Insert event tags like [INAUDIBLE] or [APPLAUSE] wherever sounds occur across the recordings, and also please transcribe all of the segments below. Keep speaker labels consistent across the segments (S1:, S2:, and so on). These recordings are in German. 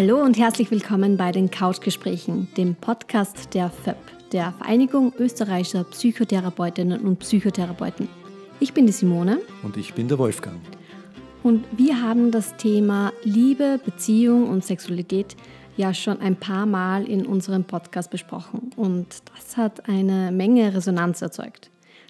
S1: Hallo und herzlich willkommen bei den Couchgesprächen, dem Podcast der FÖP, der Vereinigung österreichischer Psychotherapeutinnen und Psychotherapeuten. Ich bin die Simone.
S2: Und ich bin der Wolfgang.
S1: Und wir haben das Thema Liebe, Beziehung und Sexualität ja schon ein paar Mal in unserem Podcast besprochen. Und das hat eine Menge Resonanz erzeugt.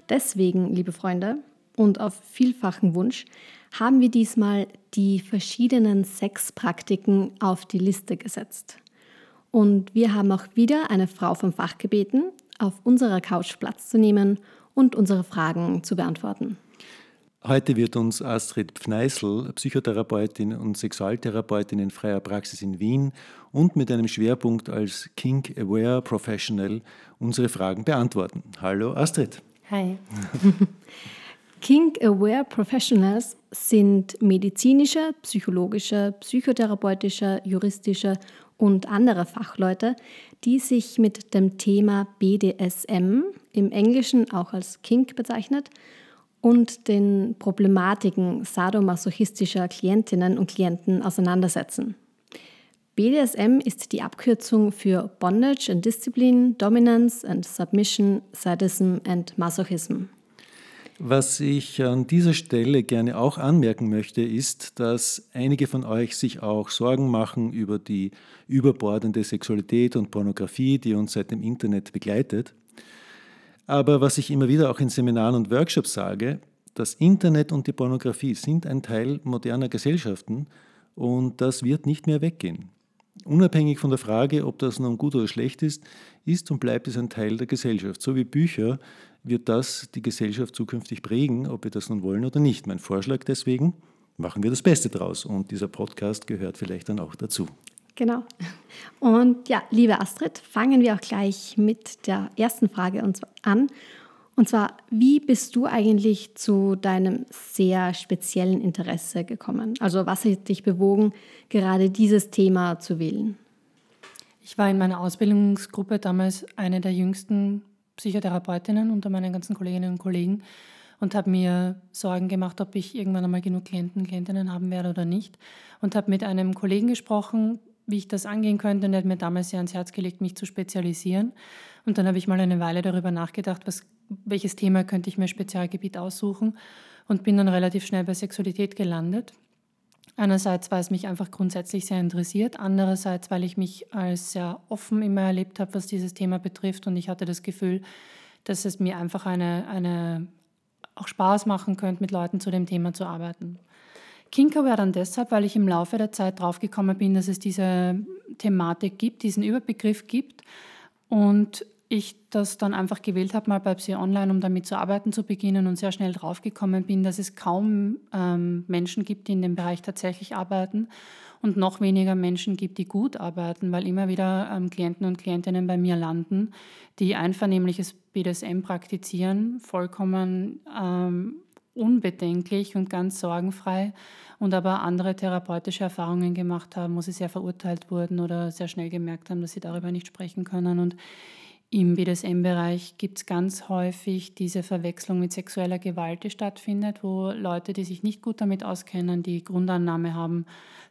S1: Deswegen, liebe Freunde, und auf vielfachen Wunsch, haben wir diesmal die verschiedenen Sexpraktiken auf die Liste gesetzt. Und wir haben auch wieder eine Frau vom Fach gebeten, auf unserer Couch Platz zu nehmen und unsere Fragen zu beantworten.
S2: Heute wird uns Astrid Pfneißl, Psychotherapeutin und Sexualtherapeutin in freier Praxis in Wien und mit einem Schwerpunkt als Kink Aware Professional unsere Fragen beantworten. Hallo Astrid.
S3: Hi. [LAUGHS]
S1: Kink Aware Professionals sind medizinische, psychologische, psychotherapeutische, juristische und andere Fachleute, die sich mit dem Thema BDSM, im Englischen auch als Kink bezeichnet, und den Problematiken sadomasochistischer Klientinnen und Klienten auseinandersetzen. BDSM ist die Abkürzung für Bondage and Discipline, Dominance and Submission, Sadism and Masochism.
S2: Was ich an dieser Stelle gerne auch anmerken möchte, ist, dass einige von euch sich auch Sorgen machen über die überbordende Sexualität und Pornografie, die uns seit dem Internet begleitet. Aber was ich immer wieder auch in Seminaren und Workshops sage, das Internet und die Pornografie sind ein Teil moderner Gesellschaften und das wird nicht mehr weggehen. Unabhängig von der Frage, ob das nun gut oder schlecht ist, ist und bleibt es ein Teil der Gesellschaft. So wie Bücher wird das die Gesellschaft zukünftig prägen, ob wir das nun wollen oder nicht. Mein Vorschlag deswegen, machen wir das Beste draus und dieser Podcast gehört vielleicht dann auch dazu.
S1: Genau. Und ja, liebe Astrid, fangen wir auch gleich mit der ersten Frage an. Und zwar, wie bist du eigentlich zu deinem sehr speziellen Interesse gekommen? Also was hat dich bewogen, gerade dieses Thema zu wählen?
S3: Ich war in meiner Ausbildungsgruppe damals eine der jüngsten Psychotherapeutinnen unter meinen ganzen Kolleginnen und Kollegen und habe mir Sorgen gemacht, ob ich irgendwann einmal genug Klienten, Klientinnen haben werde oder nicht. Und habe mit einem Kollegen gesprochen, wie ich das angehen könnte. Und er hat mir damals sehr ans Herz gelegt, mich zu spezialisieren. Und dann habe ich mal eine Weile darüber nachgedacht, was, welches Thema könnte ich mir Spezialgebiet aussuchen und bin dann relativ schnell bei Sexualität gelandet. Einerseits, weil es mich einfach grundsätzlich sehr interessiert, andererseits, weil ich mich als sehr offen immer erlebt habe, was dieses Thema betrifft und ich hatte das Gefühl, dass es mir einfach eine, eine auch Spaß machen könnte, mit Leuten zu dem Thema zu arbeiten. Kinker wäre dann deshalb, weil ich im Laufe der Zeit draufgekommen bin, dass es diese Thematik gibt, diesen Überbegriff gibt und ich das dann einfach gewählt habe, mal bei Psy Online, um damit zu arbeiten zu beginnen und sehr schnell draufgekommen bin, dass es kaum ähm, Menschen gibt, die in dem Bereich tatsächlich arbeiten und noch weniger Menschen gibt, die gut arbeiten, weil immer wieder ähm, Klienten und Klientinnen bei mir landen, die einvernehmliches BDSM praktizieren, vollkommen ähm, unbedenklich und ganz sorgenfrei und aber andere therapeutische Erfahrungen gemacht haben, wo sie sehr verurteilt wurden oder sehr schnell gemerkt haben, dass sie darüber nicht sprechen können. Und im BDSM-Bereich gibt es ganz häufig diese Verwechslung mit sexueller Gewalt, die stattfindet, wo Leute, die sich nicht gut damit auskennen, die Grundannahme haben,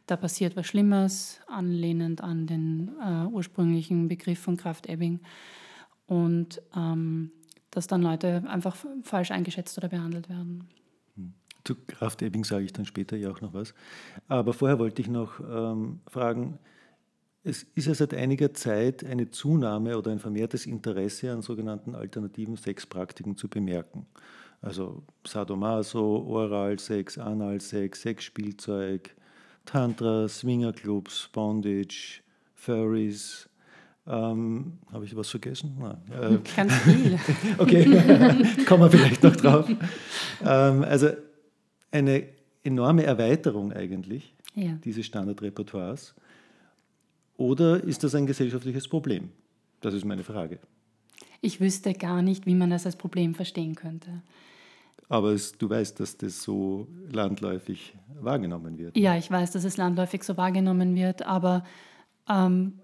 S3: da passiert was Schlimmes, anlehnend an den äh, ursprünglichen Begriff von Kraft-Ebbing. Und ähm, dass dann Leute einfach falsch eingeschätzt oder behandelt werden.
S2: Zu Kraft-Ebbing sage ich dann später ja auch noch was. Aber vorher wollte ich noch ähm, fragen, es ist ja seit einiger Zeit eine Zunahme oder ein vermehrtes Interesse an sogenannten alternativen Sexpraktiken zu bemerken. Also Sadomaso, Oralsex, Analsex, Sexspielzeug, Tantra, Swingerclubs, Bondage, Furries, ähm, Habe ich was vergessen?
S3: Nein. Äh, [LAUGHS] Ganz viel. [LAUGHS]
S2: okay, [LAUGHS] kommen wir vielleicht noch drauf. Ähm, also eine enorme Erweiterung eigentlich ja. dieses Standardrepertoires. Oder ist das ein gesellschaftliches Problem? Das ist meine Frage.
S3: Ich wüsste gar nicht, wie man das als Problem verstehen könnte.
S2: Aber es, du weißt, dass das so landläufig wahrgenommen wird.
S3: Ja, ich weiß, dass es landläufig so wahrgenommen wird, aber ähm,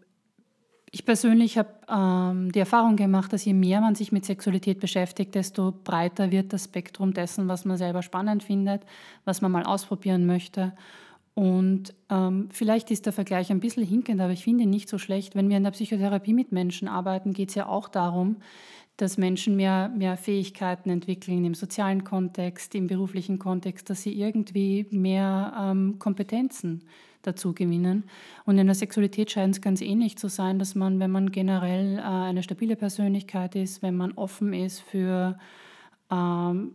S3: ich persönlich habe ähm, die Erfahrung gemacht, dass je mehr man sich mit Sexualität beschäftigt, desto breiter wird das Spektrum dessen, was man selber spannend findet, was man mal ausprobieren möchte. Und ähm, vielleicht ist der Vergleich ein bisschen hinkend, aber ich finde ihn nicht so schlecht. Wenn wir in der Psychotherapie mit Menschen arbeiten, geht es ja auch darum, dass Menschen mehr, mehr Fähigkeiten entwickeln im sozialen Kontext, im beruflichen Kontext, dass sie irgendwie mehr ähm, Kompetenzen dazu gewinnen. Und in der Sexualität scheint es ganz ähnlich zu sein, dass man, wenn man generell äh, eine stabile Persönlichkeit ist, wenn man offen ist für, ähm,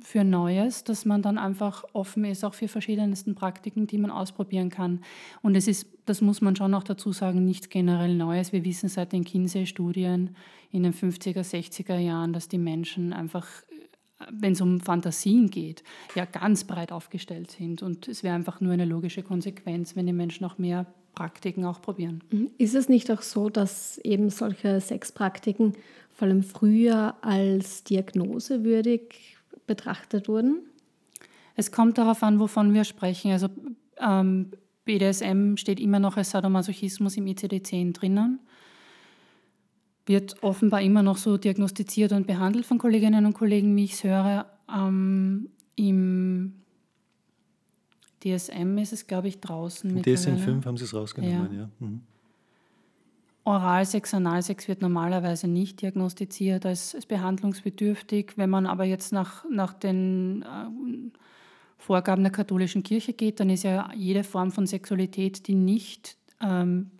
S3: für Neues, dass man dann einfach offen ist, auch für verschiedensten Praktiken, die man ausprobieren kann. Und es ist, das muss man schon auch dazu sagen, nichts generell Neues. Wir wissen seit den Kinsey-Studien in den 50er, 60er Jahren, dass die Menschen einfach wenn es um Fantasien geht, ja ganz breit aufgestellt sind. Und es wäre einfach nur eine logische Konsequenz, wenn die Menschen auch mehr Praktiken auch probieren.
S1: Mhm. Ist es nicht auch so, dass eben solche Sexpraktiken vor allem früher als diagnosewürdig betrachtet wurden?
S3: Es kommt darauf an, wovon wir sprechen. Also ähm, BDSM steht immer noch als Sadomasochismus im ICD-10 drinnen wird offenbar immer noch so diagnostiziert und behandelt von Kolleginnen und Kollegen, wie ich es höre. Ähm, Im DSM ist es, glaube ich, draußen.
S2: Im DSM 5 haben sie es rausgenommen, ja. ja. Mhm.
S3: Oralsex, Analsex wird normalerweise nicht diagnostiziert als, als behandlungsbedürftig. Wenn man aber jetzt nach, nach den äh, Vorgaben der katholischen Kirche geht, dann ist ja jede Form von Sexualität, die nicht ähm,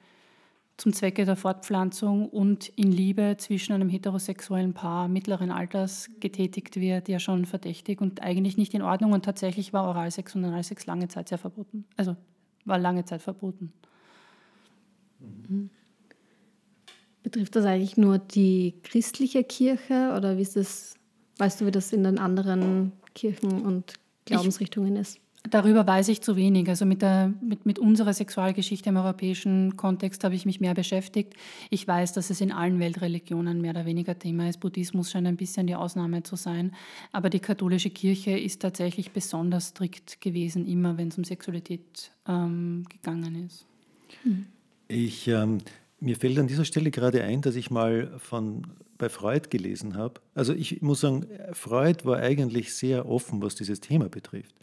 S3: zum Zwecke der Fortpflanzung und in Liebe zwischen einem heterosexuellen Paar mittleren Alters getätigt wird, ja schon verdächtig und eigentlich nicht in Ordnung. Und tatsächlich war Oralsex und Analsex lange Zeit sehr verboten. Also war lange Zeit verboten.
S1: Mhm. Betrifft das eigentlich nur die christliche Kirche oder wie ist das, weißt du, wie das in den anderen Kirchen und Glaubensrichtungen ist?
S3: Darüber weiß ich zu wenig. Also mit, der, mit, mit unserer Sexualgeschichte im europäischen Kontext habe ich mich mehr beschäftigt. Ich weiß, dass es in allen Weltreligionen mehr oder weniger Thema ist. Buddhismus scheint ein bisschen die Ausnahme zu sein. Aber die katholische Kirche ist tatsächlich besonders strikt gewesen, immer wenn es um Sexualität ähm, gegangen ist.
S2: Ich, ähm, mir fällt an dieser Stelle gerade ein, dass ich mal von bei Freud gelesen habe. Also ich muss sagen, Freud war eigentlich sehr offen, was dieses Thema betrifft.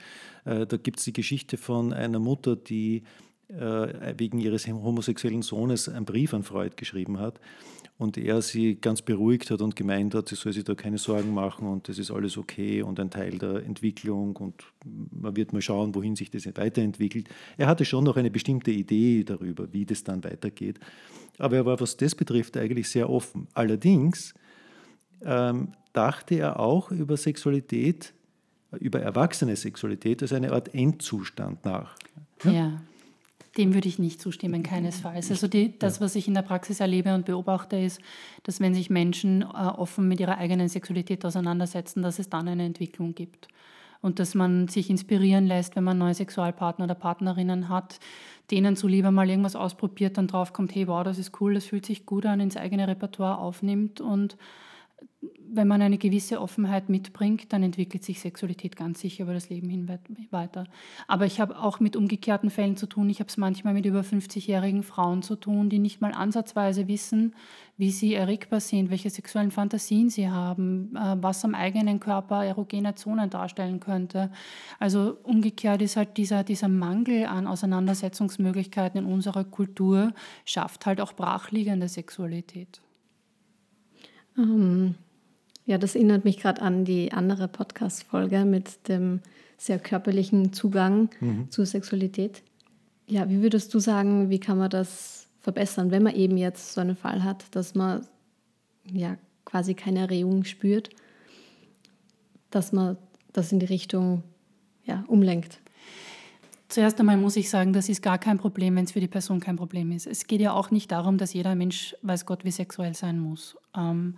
S2: Äh, da gibt es die Geschichte von einer Mutter, die äh, wegen ihres homosexuellen Sohnes einen Brief an Freud geschrieben hat und er sie ganz beruhigt hat und gemeint hat, sie soll sich da keine Sorgen machen und das ist alles okay und ein Teil der Entwicklung und man wird mal schauen, wohin sich das weiterentwickelt. Er hatte schon noch eine bestimmte Idee darüber, wie das dann weitergeht, aber er war, was das betrifft, eigentlich sehr offen. Allerdings ähm, dachte er auch über Sexualität über erwachsene Sexualität als eine Art Endzustand nach.
S3: Ja, ja dem würde ich nicht zustimmen, keinesfalls. Also die, das, was ich in der Praxis erlebe und beobachte, ist, dass wenn sich Menschen äh, offen mit ihrer eigenen Sexualität auseinandersetzen, dass es dann eine Entwicklung gibt. Und dass man sich inspirieren lässt, wenn man neue Sexualpartner oder Partnerinnen hat, denen zuliebe mal irgendwas ausprobiert, dann draufkommt, hey, wow, das ist cool, das fühlt sich gut an, ins eigene Repertoire aufnimmt und wenn man eine gewisse Offenheit mitbringt, dann entwickelt sich Sexualität ganz sicher über das Leben hin weiter. Aber ich habe auch mit umgekehrten Fällen zu tun. Ich habe es manchmal mit über 50-jährigen Frauen zu tun, die nicht mal ansatzweise wissen, wie sie erregbar sind, welche sexuellen Fantasien sie haben, äh, was am eigenen Körper erogene Zonen darstellen könnte. Also umgekehrt ist halt dieser, dieser Mangel an Auseinandersetzungsmöglichkeiten in unserer Kultur, schafft halt auch brachliegende Sexualität.
S1: Ähm, ja, das erinnert mich gerade an die andere Podcast-Folge mit dem sehr körperlichen Zugang mhm. zur Sexualität. Ja, wie würdest du sagen, wie kann man das verbessern, wenn man eben jetzt so einen Fall hat, dass man ja quasi keine Erregung spürt, dass man das in die Richtung ja, umlenkt?
S3: Zuerst einmal muss ich sagen, das ist gar kein Problem, wenn es für die Person kein Problem ist. Es geht ja auch nicht darum, dass jeder Mensch, weiß Gott, wie sexuell sein muss. Ähm,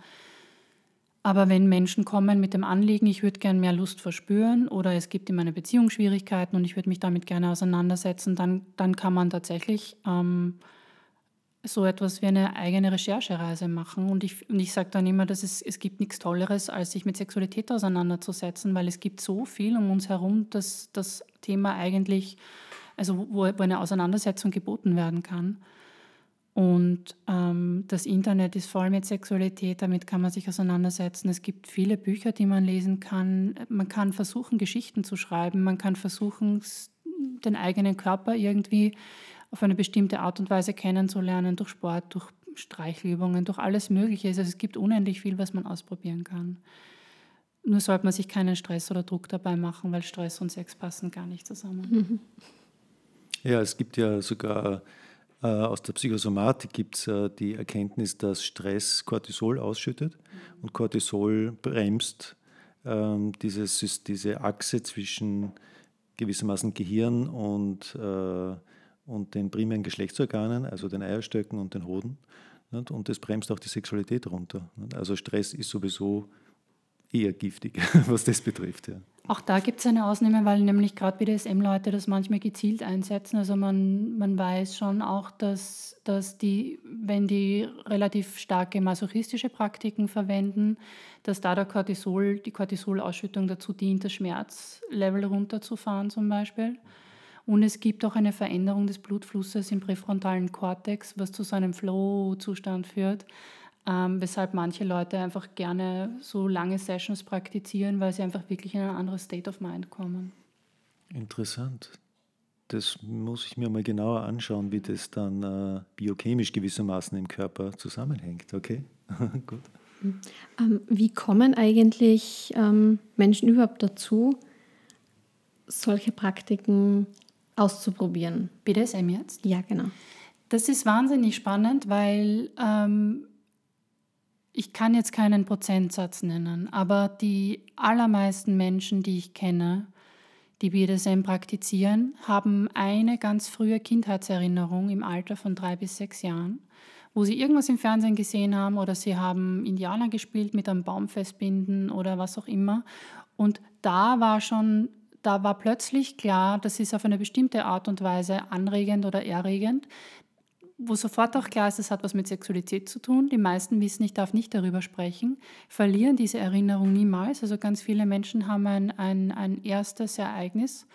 S3: aber wenn Menschen kommen mit dem Anliegen, ich würde gerne mehr Lust verspüren oder es gibt in meiner Beziehung Schwierigkeiten und ich würde mich damit gerne auseinandersetzen, dann, dann kann man tatsächlich ähm, so etwas wie eine eigene Recherchereise machen. Und ich, und ich sage dann immer, dass es, es gibt nichts Tolleres, als sich mit Sexualität auseinanderzusetzen, weil es gibt so viel um uns herum, dass das Thema eigentlich, also wo, wo eine Auseinandersetzung geboten werden kann. Und ähm, das Internet ist voll mit Sexualität, damit kann man sich auseinandersetzen. Es gibt viele Bücher, die man lesen kann. Man kann versuchen, Geschichten zu schreiben. Man kann versuchen, den eigenen Körper irgendwie auf eine bestimmte Art und Weise kennenzulernen, durch Sport, durch Streichelübungen, durch alles Mögliche. Also es gibt unendlich viel, was man ausprobieren kann. Nur sollte man sich keinen Stress oder Druck dabei machen, weil Stress und Sex passen gar nicht zusammen. Mhm. [LAUGHS]
S2: Ja, es gibt ja sogar äh, aus der Psychosomatik gibt es äh, die Erkenntnis, dass Stress Cortisol ausschüttet und Cortisol bremst ähm, dieses, diese Achse zwischen gewissermaßen Gehirn und, äh, und den primären Geschlechtsorganen, also den Eierstöcken und den Hoden. Und das bremst auch die Sexualität runter. Also Stress ist sowieso eher giftig, [LAUGHS] was das betrifft. Ja.
S3: Auch da gibt es eine Ausnahme, weil nämlich gerade BDSM-Leute das manchmal gezielt einsetzen. Also man, man weiß schon auch, dass, dass die, wenn die relativ starke masochistische Praktiken verwenden, dass da der Cortisol, die Cortisolausschüttung dazu dient, das Schmerzlevel runterzufahren zum Beispiel. Und es gibt auch eine Veränderung des Blutflusses im präfrontalen Kortex, was zu so einem Flow-Zustand führt ähm, weshalb manche Leute einfach gerne so lange Sessions praktizieren, weil sie einfach wirklich in ein anderes State of Mind kommen.
S2: Interessant. Das muss ich mir mal genauer anschauen, wie das dann äh, biochemisch gewissermaßen im Körper zusammenhängt. Okay, [LAUGHS] gut.
S1: Ähm, wie kommen eigentlich ähm, Menschen überhaupt dazu, solche Praktiken auszuprobieren?
S3: BDSM jetzt?
S1: Ja, genau.
S3: Das ist wahnsinnig spannend, weil ähm, ich kann jetzt keinen Prozentsatz nennen, aber die allermeisten Menschen, die ich kenne, die BDSM praktizieren, haben eine ganz frühe Kindheitserinnerung im Alter von drei bis sechs Jahren, wo sie irgendwas im Fernsehen gesehen haben oder sie haben Indianer gespielt mit einem Baum festbinden oder was auch immer. Und da war schon, da war plötzlich klar, das ist auf eine bestimmte Art und Weise anregend oder erregend wo sofort auch klar ist, es hat was mit Sexualität zu tun. Die meisten wissen, ich darf nicht darüber sprechen, verlieren diese Erinnerung niemals. Also ganz viele Menschen haben ein, ein, ein erstes Ereignis.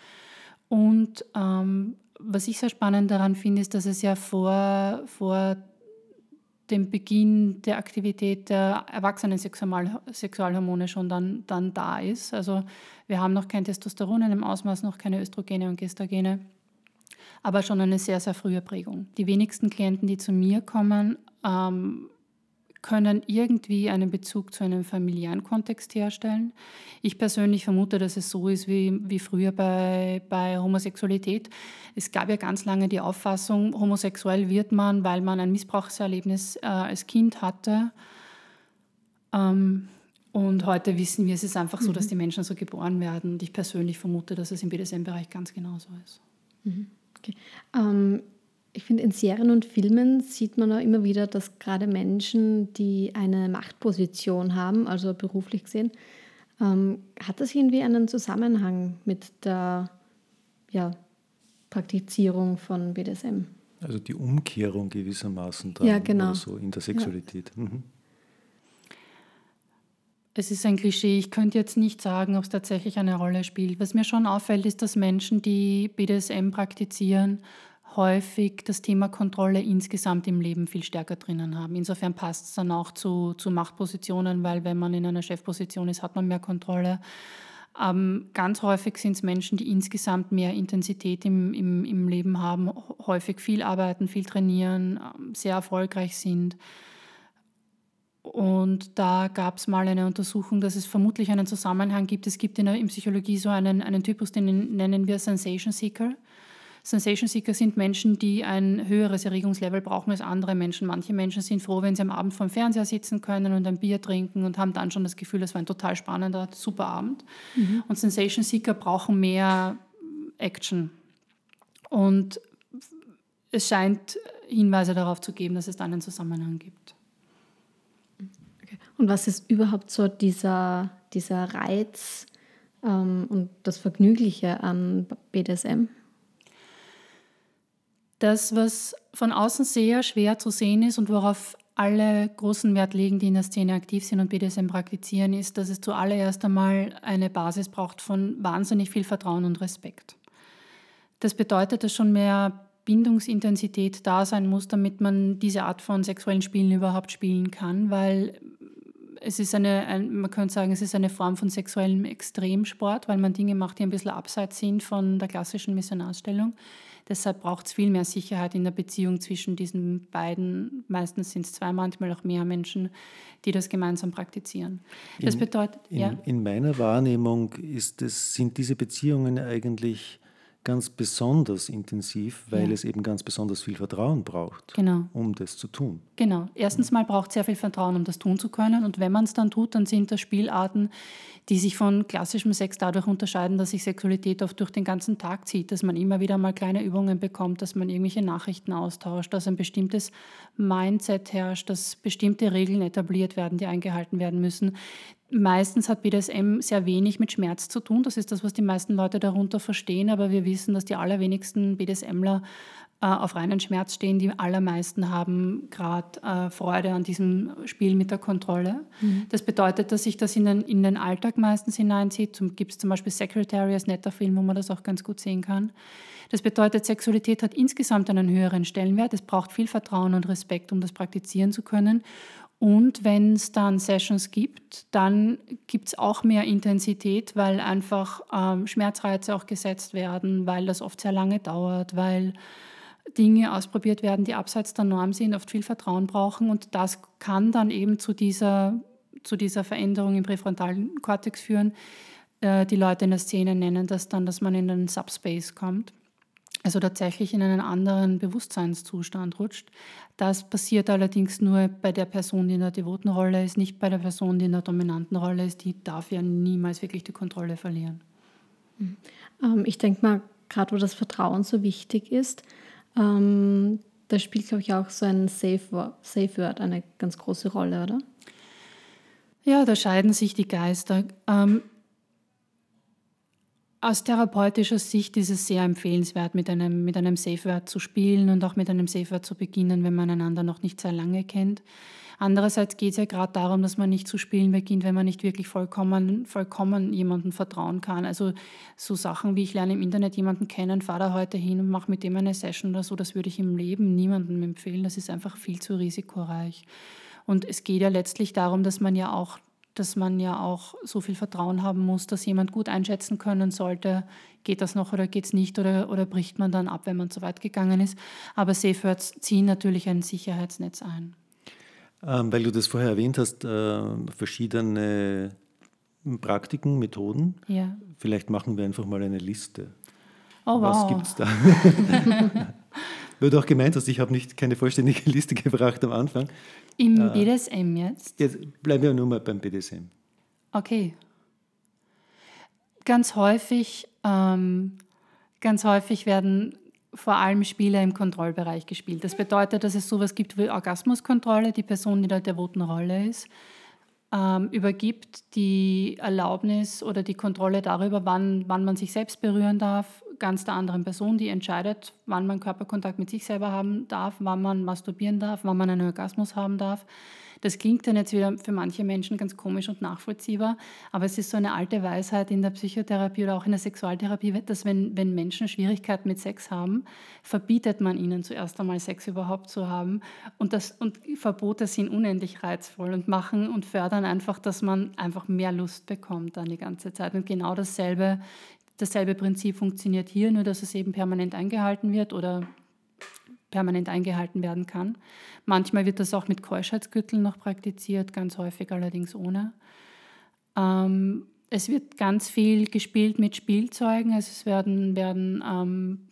S3: Und ähm, was ich sehr spannend daran finde, ist, dass es ja vor, vor dem Beginn der Aktivität der erwachsenen Sexualhormone schon dann, dann da ist. Also wir haben noch kein Testosteron in dem Ausmaß, noch keine Östrogene und Gestagene aber schon eine sehr, sehr frühe Prägung. Die wenigsten Klienten, die zu mir kommen, ähm, können irgendwie einen Bezug zu einem familiären Kontext herstellen. Ich persönlich vermute, dass es so ist wie, wie früher bei, bei Homosexualität. Es gab ja ganz lange die Auffassung, homosexuell wird man, weil man ein Missbrauchserlebnis äh, als Kind hatte. Ähm, und heute wissen wir, es ist einfach so, mhm. dass die Menschen so geboren werden. Und ich persönlich vermute, dass es im BDSM-Bereich ganz genauso ist.
S1: Mhm. Okay. Ähm, ich finde, in Serien und Filmen sieht man auch immer wieder, dass gerade Menschen, die eine Machtposition haben, also beruflich gesehen, ähm, hat das irgendwie einen Zusammenhang mit der ja, Praktizierung von BDSM?
S2: Also die Umkehrung gewissermaßen dran
S1: ja, genau. oder
S2: so in der Sexualität. Ja. Mhm.
S3: Es ist ein Klischee. Ich könnte jetzt nicht sagen, ob es tatsächlich eine Rolle spielt. Was mir schon auffällt, ist, dass Menschen, die BDSM praktizieren, häufig das Thema Kontrolle insgesamt im Leben viel stärker drinnen haben. Insofern passt es dann auch zu, zu Machtpositionen, weil wenn man in einer Chefposition ist, hat man mehr Kontrolle. Ähm, ganz häufig sind es Menschen, die insgesamt mehr Intensität im, im, im Leben haben, häufig viel arbeiten, viel trainieren, ähm, sehr erfolgreich sind. Und da gab es mal eine Untersuchung, dass es vermutlich einen Zusammenhang gibt. Es gibt in der Psychologie so einen, einen Typus, den nennen wir Sensation Seeker. Sensation Seeker sind Menschen, die ein höheres Erregungslevel brauchen als andere Menschen. Manche Menschen sind froh, wenn sie am Abend vor dem Fernseher sitzen können und ein Bier trinken und haben dann schon das Gefühl, es war ein total spannender, super Abend. Mhm. Und Sensation Seeker brauchen mehr Action. Und es scheint Hinweise darauf zu geben, dass es da einen Zusammenhang gibt.
S1: Und was ist überhaupt so dieser, dieser Reiz ähm, und das Vergnügliche an BDSM?
S3: Das, was von außen sehr schwer zu sehen ist und worauf alle großen Wert legen, die in der Szene aktiv sind und BDSM praktizieren, ist, dass es zuallererst einmal eine Basis braucht von wahnsinnig viel Vertrauen und Respekt. Das bedeutet, dass schon mehr Bindungsintensität da sein muss, damit man diese Art von sexuellen Spielen überhaupt spielen kann, weil es ist eine, ein, man könnte sagen, es ist eine Form von sexuellem Extremsport, weil man Dinge macht, die ein bisschen abseits sind von der klassischen Missionarstellung. Deshalb braucht es viel mehr Sicherheit in der Beziehung zwischen diesen beiden, meistens sind es zwei, manchmal auch mehr Menschen, die das gemeinsam praktizieren. Das
S2: in,
S3: bedeutet,
S2: in,
S3: ja.
S2: in meiner Wahrnehmung ist es, sind diese Beziehungen eigentlich ganz besonders intensiv, weil ja. es eben ganz besonders viel Vertrauen braucht,
S3: genau.
S2: um das zu tun.
S3: Genau. Erstens mal braucht es sehr viel Vertrauen, um das tun zu können. Und wenn man es dann tut, dann sind das Spielarten, die sich von klassischem Sex dadurch unterscheiden, dass sich Sexualität oft durch den ganzen Tag zieht, dass man immer wieder mal kleine Übungen bekommt, dass man irgendwelche Nachrichten austauscht, dass ein bestimmtes Mindset herrscht, dass bestimmte Regeln etabliert werden, die eingehalten werden müssen. Meistens hat BDSM sehr wenig mit Schmerz zu tun. Das ist das, was die meisten Leute darunter verstehen. Aber wir wissen, dass die allerwenigsten BDSMler äh, auf reinen Schmerz stehen. Die allermeisten haben gerade äh, Freude an diesem Spiel mit der Kontrolle. Mhm. Das bedeutet, dass sich das in den, in den Alltag meistens hineinzieht. Gibt es zum Beispiel Secretary als netter Film, wo man das auch ganz gut sehen kann. Das bedeutet, Sexualität hat insgesamt einen höheren Stellenwert. Es braucht viel Vertrauen und Respekt, um das praktizieren zu können. Und wenn es dann Sessions gibt, dann gibt es auch mehr Intensität, weil einfach ähm, Schmerzreize auch gesetzt werden, weil das oft sehr lange dauert, weil Dinge ausprobiert werden, die abseits der Norm sind, oft viel Vertrauen brauchen. Und das kann dann eben zu dieser, zu dieser Veränderung im präfrontalen Kortex führen. Äh, die Leute in der Szene nennen das dann, dass man in den Subspace kommt also tatsächlich in einen anderen Bewusstseinszustand rutscht. Das passiert allerdings nur bei der Person, die in der devoten Rolle ist, nicht bei der Person, die in der dominanten Rolle ist. Die darf ja niemals wirklich die Kontrolle verlieren.
S1: Mhm. Ähm, ich denke mal, gerade wo das Vertrauen so wichtig ist, ähm, da spielt, glaube ich, auch so ein Safe Word, Safe Word eine ganz große Rolle, oder?
S3: Ja, da scheiden sich die Geister. Ähm, aus therapeutischer Sicht ist es sehr empfehlenswert, mit einem, mit einem Safe Word zu spielen und auch mit einem Safe Word zu beginnen, wenn man einander noch nicht sehr lange kennt. Andererseits geht es ja gerade darum, dass man nicht zu spielen beginnt, wenn man nicht wirklich vollkommen, vollkommen jemandem vertrauen kann. Also so Sachen wie ich lerne im Internet jemanden kennen, fahre da heute hin und mache mit dem eine Session oder so, das würde ich im Leben niemandem empfehlen. Das ist einfach viel zu risikoreich. Und es geht ja letztlich darum, dass man ja auch dass man ja auch so viel Vertrauen haben muss, dass jemand gut einschätzen können sollte, geht das noch oder geht es nicht oder, oder bricht man dann ab, wenn man zu weit gegangen ist. Aber Safewords ziehen natürlich ein Sicherheitsnetz ein.
S2: Ähm, weil du das vorher erwähnt hast, äh, verschiedene Praktiken, Methoden.
S3: Ja.
S2: Vielleicht machen wir einfach mal eine Liste.
S3: Oh, wow.
S2: Was gibt es da? Wird auch gemeint, dass ich habe nicht keine vollständige [LAUGHS] Liste gebracht am Anfang.
S3: Im äh, BDSM jetzt?
S2: Jetzt bleiben wir nur mal beim BDSM.
S3: Okay. Ganz häufig, ähm, ganz häufig werden vor allem Spiele im Kontrollbereich gespielt. Das bedeutet, dass es sowas gibt wie Orgasmuskontrolle, die Person, die da der devoten Rolle ist, ähm, übergibt die Erlaubnis oder die Kontrolle darüber, wann, wann man sich selbst berühren darf, ganz der anderen Person, die entscheidet, wann man Körperkontakt mit sich selber haben darf, wann man masturbieren darf, wann man einen Orgasmus haben darf. Das klingt dann jetzt wieder für manche Menschen ganz komisch und nachvollziehbar, aber es ist so eine alte Weisheit in der Psychotherapie oder auch in der Sexualtherapie, dass wenn, wenn Menschen Schwierigkeiten mit Sex haben, verbietet man ihnen zuerst einmal Sex überhaupt zu haben. Und, das, und Verbote sind unendlich reizvoll und machen und fördern einfach, dass man einfach mehr Lust bekommt dann die ganze Zeit. Und genau dasselbe Dasselbe Prinzip funktioniert hier, nur dass es eben permanent eingehalten wird oder permanent eingehalten werden kann. Manchmal wird das auch mit Keuschheitsgürteln noch praktiziert, ganz häufig allerdings ohne. Ähm, es wird ganz viel gespielt mit Spielzeugen, also es werden, werden ähm,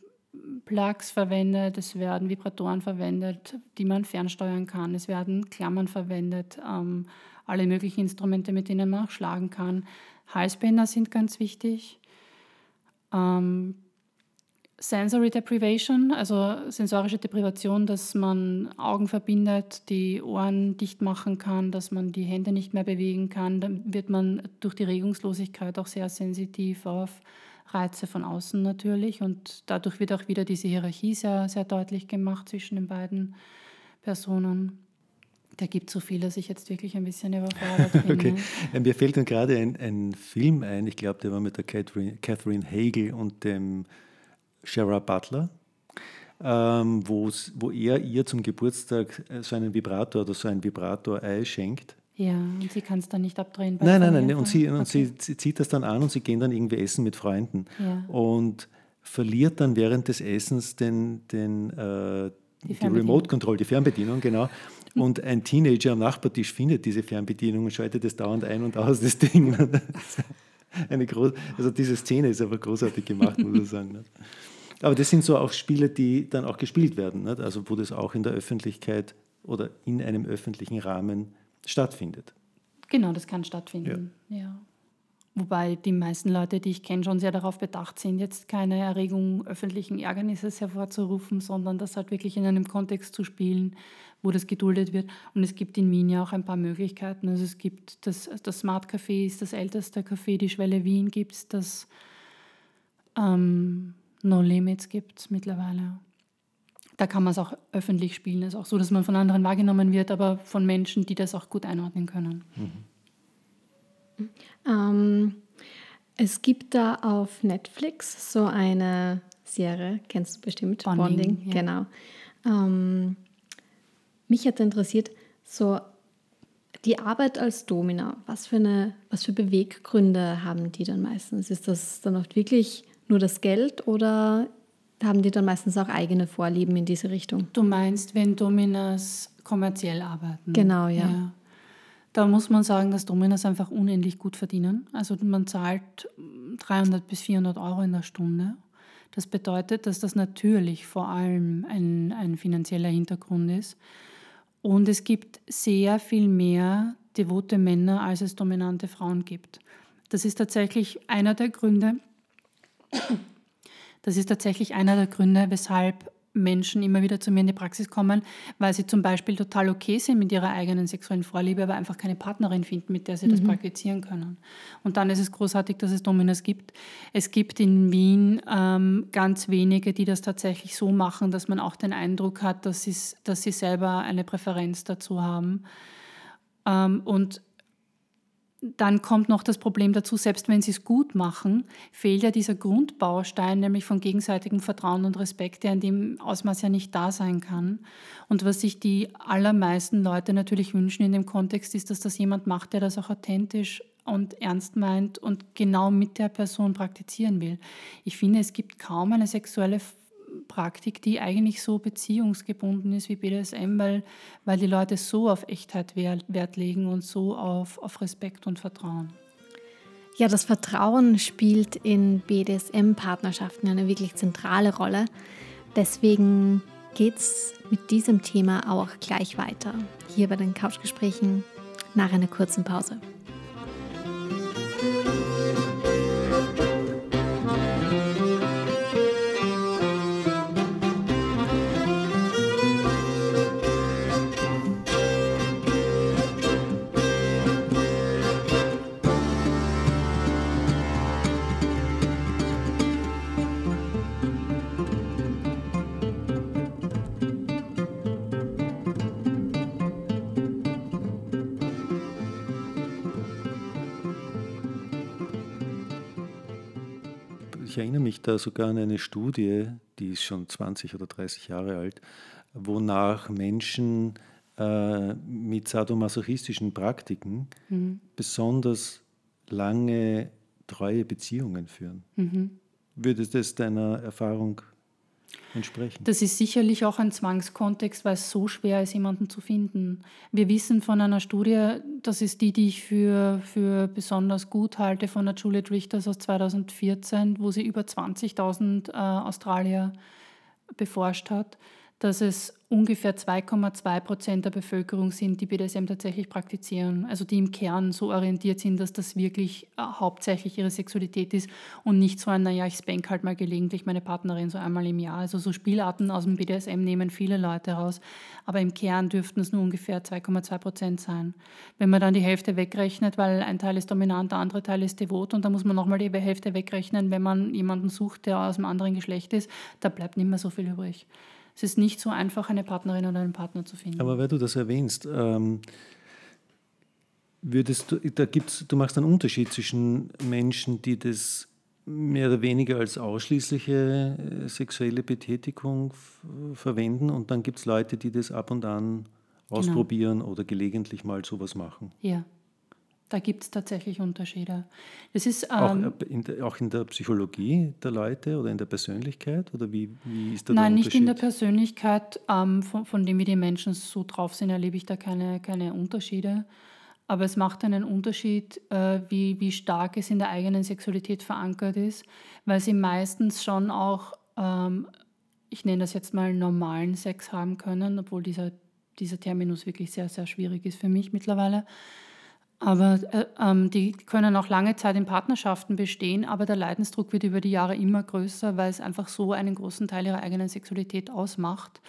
S3: Plugs verwendet, es werden Vibratoren verwendet, die man fernsteuern kann, es werden Klammern verwendet, ähm, alle möglichen Instrumente, mit denen man auch schlagen kann. Halsbänder sind ganz wichtig. Ähm, Sensory Deprivation, also sensorische Deprivation, dass man Augen verbindet, die Ohren dicht machen kann, dass man die Hände nicht mehr bewegen kann. Dann wird man durch die Regungslosigkeit auch sehr sensitiv auf Reize von außen natürlich und dadurch wird auch wieder diese Hierarchie sehr, sehr deutlich gemacht zwischen den beiden Personen. Da gibt es so viel, dass ich jetzt wirklich ein bisschen [LAUGHS] überfordert bin.
S2: okay. Ja, mir fällt dann gerade ein, ein, Film ein, ich glaube, der war mit der Catherine, Catherine Hagel und dem Shara Butler, ähm, wo er ihr zum Geburtstag so einen Vibrator oder so ein Vibrator-Ei schenkt.
S3: Ja, und sie kann es dann nicht abdrehen.
S2: Nein, nein, nein. Und, sie, und okay. sie, zieht das dann an und sie gehen dann irgendwie essen mit Freunden.
S3: Ja.
S2: Und verliert dann während des Essens den, den, äh, die, die Remote Control, die Fernbedienung, genau. [LAUGHS] Und ein Teenager am Nachbartisch findet diese Fernbedienung und schaltet es dauernd ein und aus, das Ding. [LAUGHS] Eine groß, also diese Szene ist aber großartig gemacht, muss ich sagen. Aber das sind so auch Spiele, die dann auch gespielt werden, nicht? also wo das auch in der Öffentlichkeit oder in einem öffentlichen Rahmen stattfindet.
S3: Genau, das kann stattfinden. Ja. ja. Wobei die meisten Leute, die ich kenne, schon sehr darauf bedacht sind, jetzt keine Erregung öffentlichen Ärgernisses hervorzurufen, sondern das halt wirklich in einem Kontext zu spielen, wo das geduldet wird. Und es gibt in Wien ja auch ein paar Möglichkeiten. Also es gibt das, das Smart Café, ist das älteste Café, die Schwelle Wien gibt es, das ähm, No Limits gibt es mittlerweile. Da kann man es auch öffentlich spielen. Es ist auch so, dass man von anderen wahrgenommen wird, aber von Menschen, die das auch gut einordnen können. Mhm.
S1: Ähm, es gibt da auf Netflix so eine Serie, kennst du bestimmt,
S3: Bonding, Bonding
S1: ja. genau. Ähm, mich hat interessiert, so die Arbeit als Domina, was für, eine, was für Beweggründe haben die dann meistens? Ist das dann oft wirklich nur das Geld oder haben die dann meistens auch eigene Vorlieben in diese Richtung?
S3: Du meinst, wenn Dominas kommerziell arbeiten?
S1: Genau, ja. ja.
S3: Da muss man sagen, dass Dominas einfach unendlich gut verdienen. Also man zahlt 300 bis 400 Euro in der Stunde. Das bedeutet, dass das natürlich vor allem ein, ein finanzieller Hintergrund ist. Und es gibt sehr viel mehr devote Männer, als es dominante Frauen gibt. Das ist tatsächlich einer der Gründe, das ist tatsächlich einer der Gründe, weshalb Menschen immer wieder zu mir in die Praxis kommen, weil sie zum Beispiel total okay sind mit ihrer eigenen sexuellen Vorliebe, aber einfach keine Partnerin finden, mit der sie mhm. das praktizieren können. Und dann ist es großartig, dass es Dominas gibt. Es gibt in Wien ähm, ganz wenige, die das tatsächlich so machen, dass man auch den Eindruck hat, dass, dass sie selber eine Präferenz dazu haben. Ähm, und dann kommt noch das Problem dazu, selbst wenn sie es gut machen, fehlt ja dieser Grundbaustein, nämlich von gegenseitigem Vertrauen und Respekt, der in dem Ausmaß ja nicht da sein kann. Und was sich die allermeisten Leute natürlich wünschen in dem Kontext, ist, dass das jemand macht, der das auch authentisch und ernst meint und genau mit der Person praktizieren will. Ich finde, es gibt kaum eine sexuelle Praktik, die eigentlich so beziehungsgebunden ist wie BDSM, weil, weil die Leute so auf Echtheit Wert legen und so auf, auf Respekt und Vertrauen.
S1: Ja, das Vertrauen spielt in BDSM-Partnerschaften eine wirklich zentrale Rolle. Deswegen geht es mit diesem Thema auch gleich weiter. Hier bei den Couchgesprächen nach einer kurzen Pause.
S2: Erinnere mich da sogar an eine Studie, die ist schon 20 oder 30 Jahre alt, wonach Menschen äh, mit sadomasochistischen Praktiken mhm. besonders lange treue Beziehungen führen. Mhm. Würde das deiner Erfahrung entsprechen.
S3: Das ist sicherlich auch ein Zwangskontext, weil es so schwer ist, jemanden zu finden. Wir wissen von einer Studie, das ist die, die ich für, für besonders gut halte, von der Juliet Richters aus 2014, wo sie über 20.000 äh, Australier beforscht hat, dass es ungefähr 2,2 Prozent der Bevölkerung sind, die BDSM tatsächlich praktizieren. Also die im Kern so orientiert sind, dass das wirklich äh, hauptsächlich ihre Sexualität ist und nicht so ein, naja, ich spank halt mal gelegentlich meine Partnerin so einmal im Jahr. Also so Spielarten aus dem BDSM nehmen viele Leute raus, aber im Kern dürften es nur ungefähr 2,2 Prozent sein. Wenn man dann die Hälfte wegrechnet, weil ein Teil ist dominant, der andere Teil ist devot und da muss man nochmal die Hälfte wegrechnen, wenn man jemanden sucht, der aus einem anderen Geschlecht ist, da bleibt nicht mehr so viel übrig es ist nicht so einfach, eine Partnerin oder einen Partner zu finden.
S2: Aber weil du das erwähnst, ähm, würdest du, da gibt's, du machst einen Unterschied zwischen Menschen, die das mehr oder weniger als ausschließliche äh, sexuelle Betätigung verwenden und dann gibt es Leute, die das ab und an ausprobieren genau. oder gelegentlich mal sowas machen.
S3: Ja. Da gibt es tatsächlich Unterschiede. Das ist, ähm,
S2: auch, äh, in der, auch, in der, Psychologie der Leute oder in der Persönlichkeit? Oder wie, wie ist da
S3: Nein,
S2: der
S3: nicht in der Persönlichkeit. Ähm, von, von dem, wie die Menschen so drauf sind, erlebe ich da keine, keine Unterschiede. Aber es macht einen Unterschied, äh, wie, wie stark es in der eigenen Sexualität verankert ist, weil sie meistens schon auch, ähm, ich nenne das jetzt mal normalen Sex haben können, obwohl dieser, dieser Terminus wirklich sehr, sehr schwierig ist für mich mittlerweile. Aber äh, ähm, die können auch lange Zeit in Partnerschaften bestehen, aber der Leidensdruck wird über die Jahre immer größer, weil es einfach so einen großen Teil ihrer eigenen Sexualität ausmacht,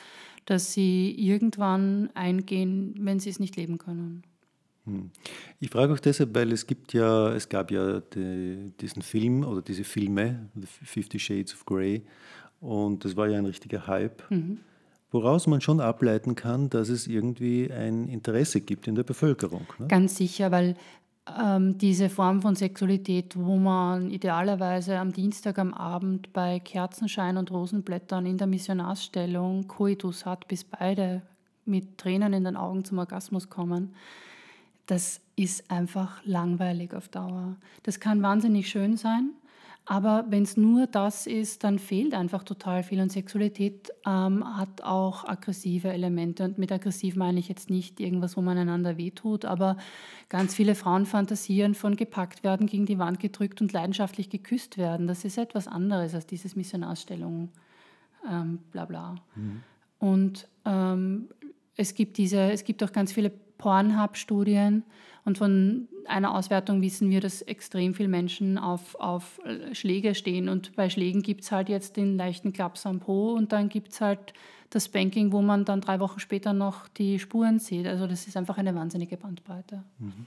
S3: dass sie irgendwann eingehen, wenn sie es nicht leben können.
S2: Hm. Ich frage auch deshalb, weil es gibt ja, es gab ja die, diesen Film oder diese Filme, Fifty Shades of Grey, und das war ja ein richtiger Hype. Mhm woraus man schon ableiten kann, dass es irgendwie ein Interesse gibt in der Bevölkerung.
S3: Ne? Ganz sicher, weil ähm, diese Form von Sexualität, wo man idealerweise am Dienstag am Abend bei Kerzenschein und Rosenblättern in der Missionarsstellung Koitus hat, bis beide mit Tränen in den Augen zum Orgasmus kommen, das ist einfach langweilig auf Dauer. Das kann wahnsinnig schön sein, aber wenn es nur das ist, dann fehlt einfach total viel. Und Sexualität ähm, hat auch aggressive Elemente. Und mit aggressiv meine ich jetzt nicht irgendwas, wo man einander wehtut, aber ganz viele Frauen fantasieren von gepackt werden, gegen die Wand gedrückt und leidenschaftlich geküsst werden. Das ist etwas anderes als dieses Missionarsstellung, ähm, bla bla. Mhm. Und ähm, es, gibt diese, es gibt auch ganz viele Pornhub-Studien und von einer Auswertung wissen wir, dass extrem viele Menschen auf, auf Schläge stehen. Und bei Schlägen gibt es halt jetzt den leichten Klaps am Po und dann gibt es halt das Banking, wo man dann drei Wochen später noch die Spuren sieht. Also das ist einfach eine wahnsinnige Bandbreite. Mhm.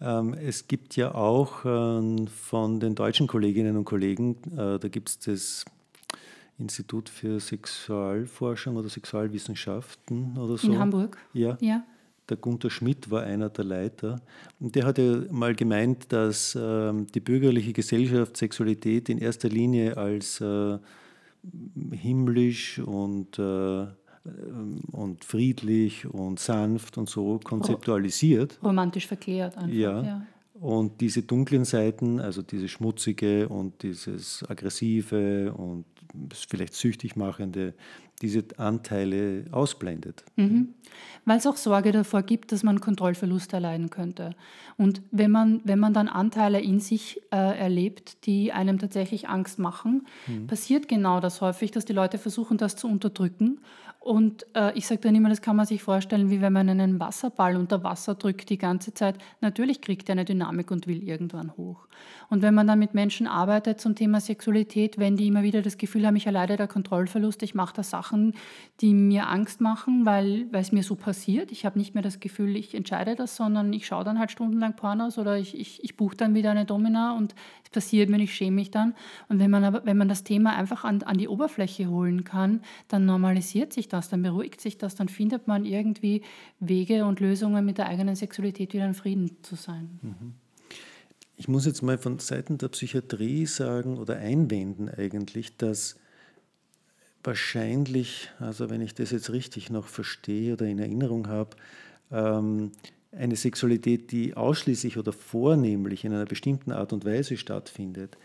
S2: Ähm, es gibt ja auch äh, von den deutschen Kolleginnen und Kollegen, äh, da gibt es das Institut für Sexualforschung oder Sexualwissenschaften oder so.
S3: In Hamburg?
S2: Ja. ja der Gunther Schmidt war einer der Leiter. Und der hat ja mal gemeint, dass äh, die bürgerliche Gesellschaft Sexualität in erster Linie als äh, himmlisch und, äh, und friedlich und sanft und so konzeptualisiert.
S3: Romantisch verklärt
S2: einfach. Ja. ja. Und diese dunklen Seiten, also dieses Schmutzige und dieses Aggressive und vielleicht süchtig machende, diese Anteile ausblendet.
S3: Mhm. Weil es auch Sorge davor gibt, dass man Kontrollverlust erleiden könnte. Und wenn man, wenn man dann Anteile in sich äh, erlebt, die einem tatsächlich Angst machen, mhm. passiert genau das häufig, dass die Leute versuchen, das zu unterdrücken und äh, ich sage dann immer, das kann man sich vorstellen, wie wenn man einen Wasserball unter Wasser drückt die ganze Zeit. Natürlich kriegt er eine Dynamik und will irgendwann hoch. Und wenn man dann mit Menschen arbeitet zum Thema Sexualität, wenn die immer wieder das Gefühl haben, ich erleide da Kontrollverlust, ich mache da Sachen, die mir Angst machen, weil es mir so passiert. Ich habe nicht mehr das Gefühl, ich entscheide das, sondern ich schaue dann halt stundenlang Pornos oder ich, ich, ich buche dann wieder eine Domina und es passiert mir ich schäme mich dann. Und wenn man aber, wenn man das Thema einfach an, an die Oberfläche holen kann, dann normalisiert sich das das, dann beruhigt sich das, dann findet man irgendwie Wege und Lösungen mit der eigenen Sexualität wieder in Frieden zu sein. Mhm.
S2: Ich muss jetzt mal von Seiten der Psychiatrie sagen oder einwenden eigentlich, dass wahrscheinlich, also wenn ich das jetzt richtig noch verstehe oder in Erinnerung habe, ähm, eine Sexualität, die ausschließlich oder vornehmlich in einer bestimmten Art und Weise stattfindet,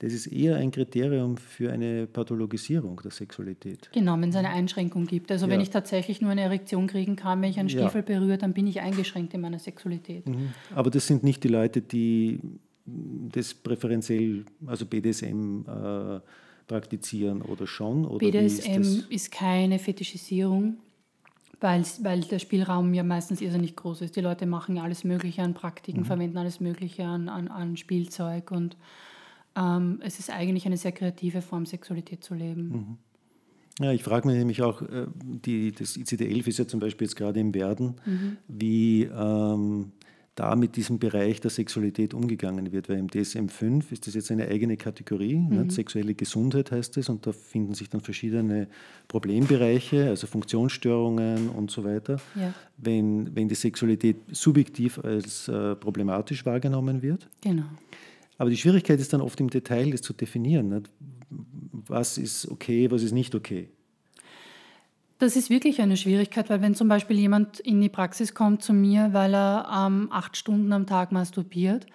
S2: das ist eher ein Kriterium für eine Pathologisierung der Sexualität.
S3: Genau, wenn es eine Einschränkung gibt. Also ja. wenn ich tatsächlich nur eine Erektion kriegen kann, wenn ich einen Stiefel ja. berühre, dann bin ich eingeschränkt in meiner Sexualität. Mhm.
S2: Aber das sind nicht die Leute, die das präferenziell, also BDSM äh, praktizieren oder schon? Oder
S3: BDSM ist, ist, keine Fetischisierung, weil, weil der Spielraum ja meistens irrsinnig groß ist. Die Leute machen ja alles Mögliche an Praktiken, mhm. verwenden alles Mögliche an, an, an Spielzeug und ähm, es ist eigentlich eine sehr kreative Form, Sexualität zu leben.
S2: Mhm. Ja, ich frage mich nämlich auch, äh, die, das ICD-11 ist ja zum Beispiel jetzt gerade im Werden, mhm. wie ähm, da mit diesem Bereich der Sexualität umgegangen wird. Weil im DSM-5 ist das jetzt eine eigene Kategorie, ne? mhm. ne? sexuelle Gesundheit heißt es, und da finden sich dann verschiedene Problembereiche, also Funktionsstörungen und so weiter. Ja. Wenn, wenn die Sexualität subjektiv als äh, problematisch wahrgenommen wird.
S3: Genau.
S2: Aber die Schwierigkeit ist dann oft im Detail, das zu definieren. Nicht? Was ist okay, was ist nicht okay.
S3: Das ist wirklich eine Schwierigkeit, weil wenn zum Beispiel jemand in die Praxis kommt zu mir, weil er ähm, acht Stunden am Tag masturbiert,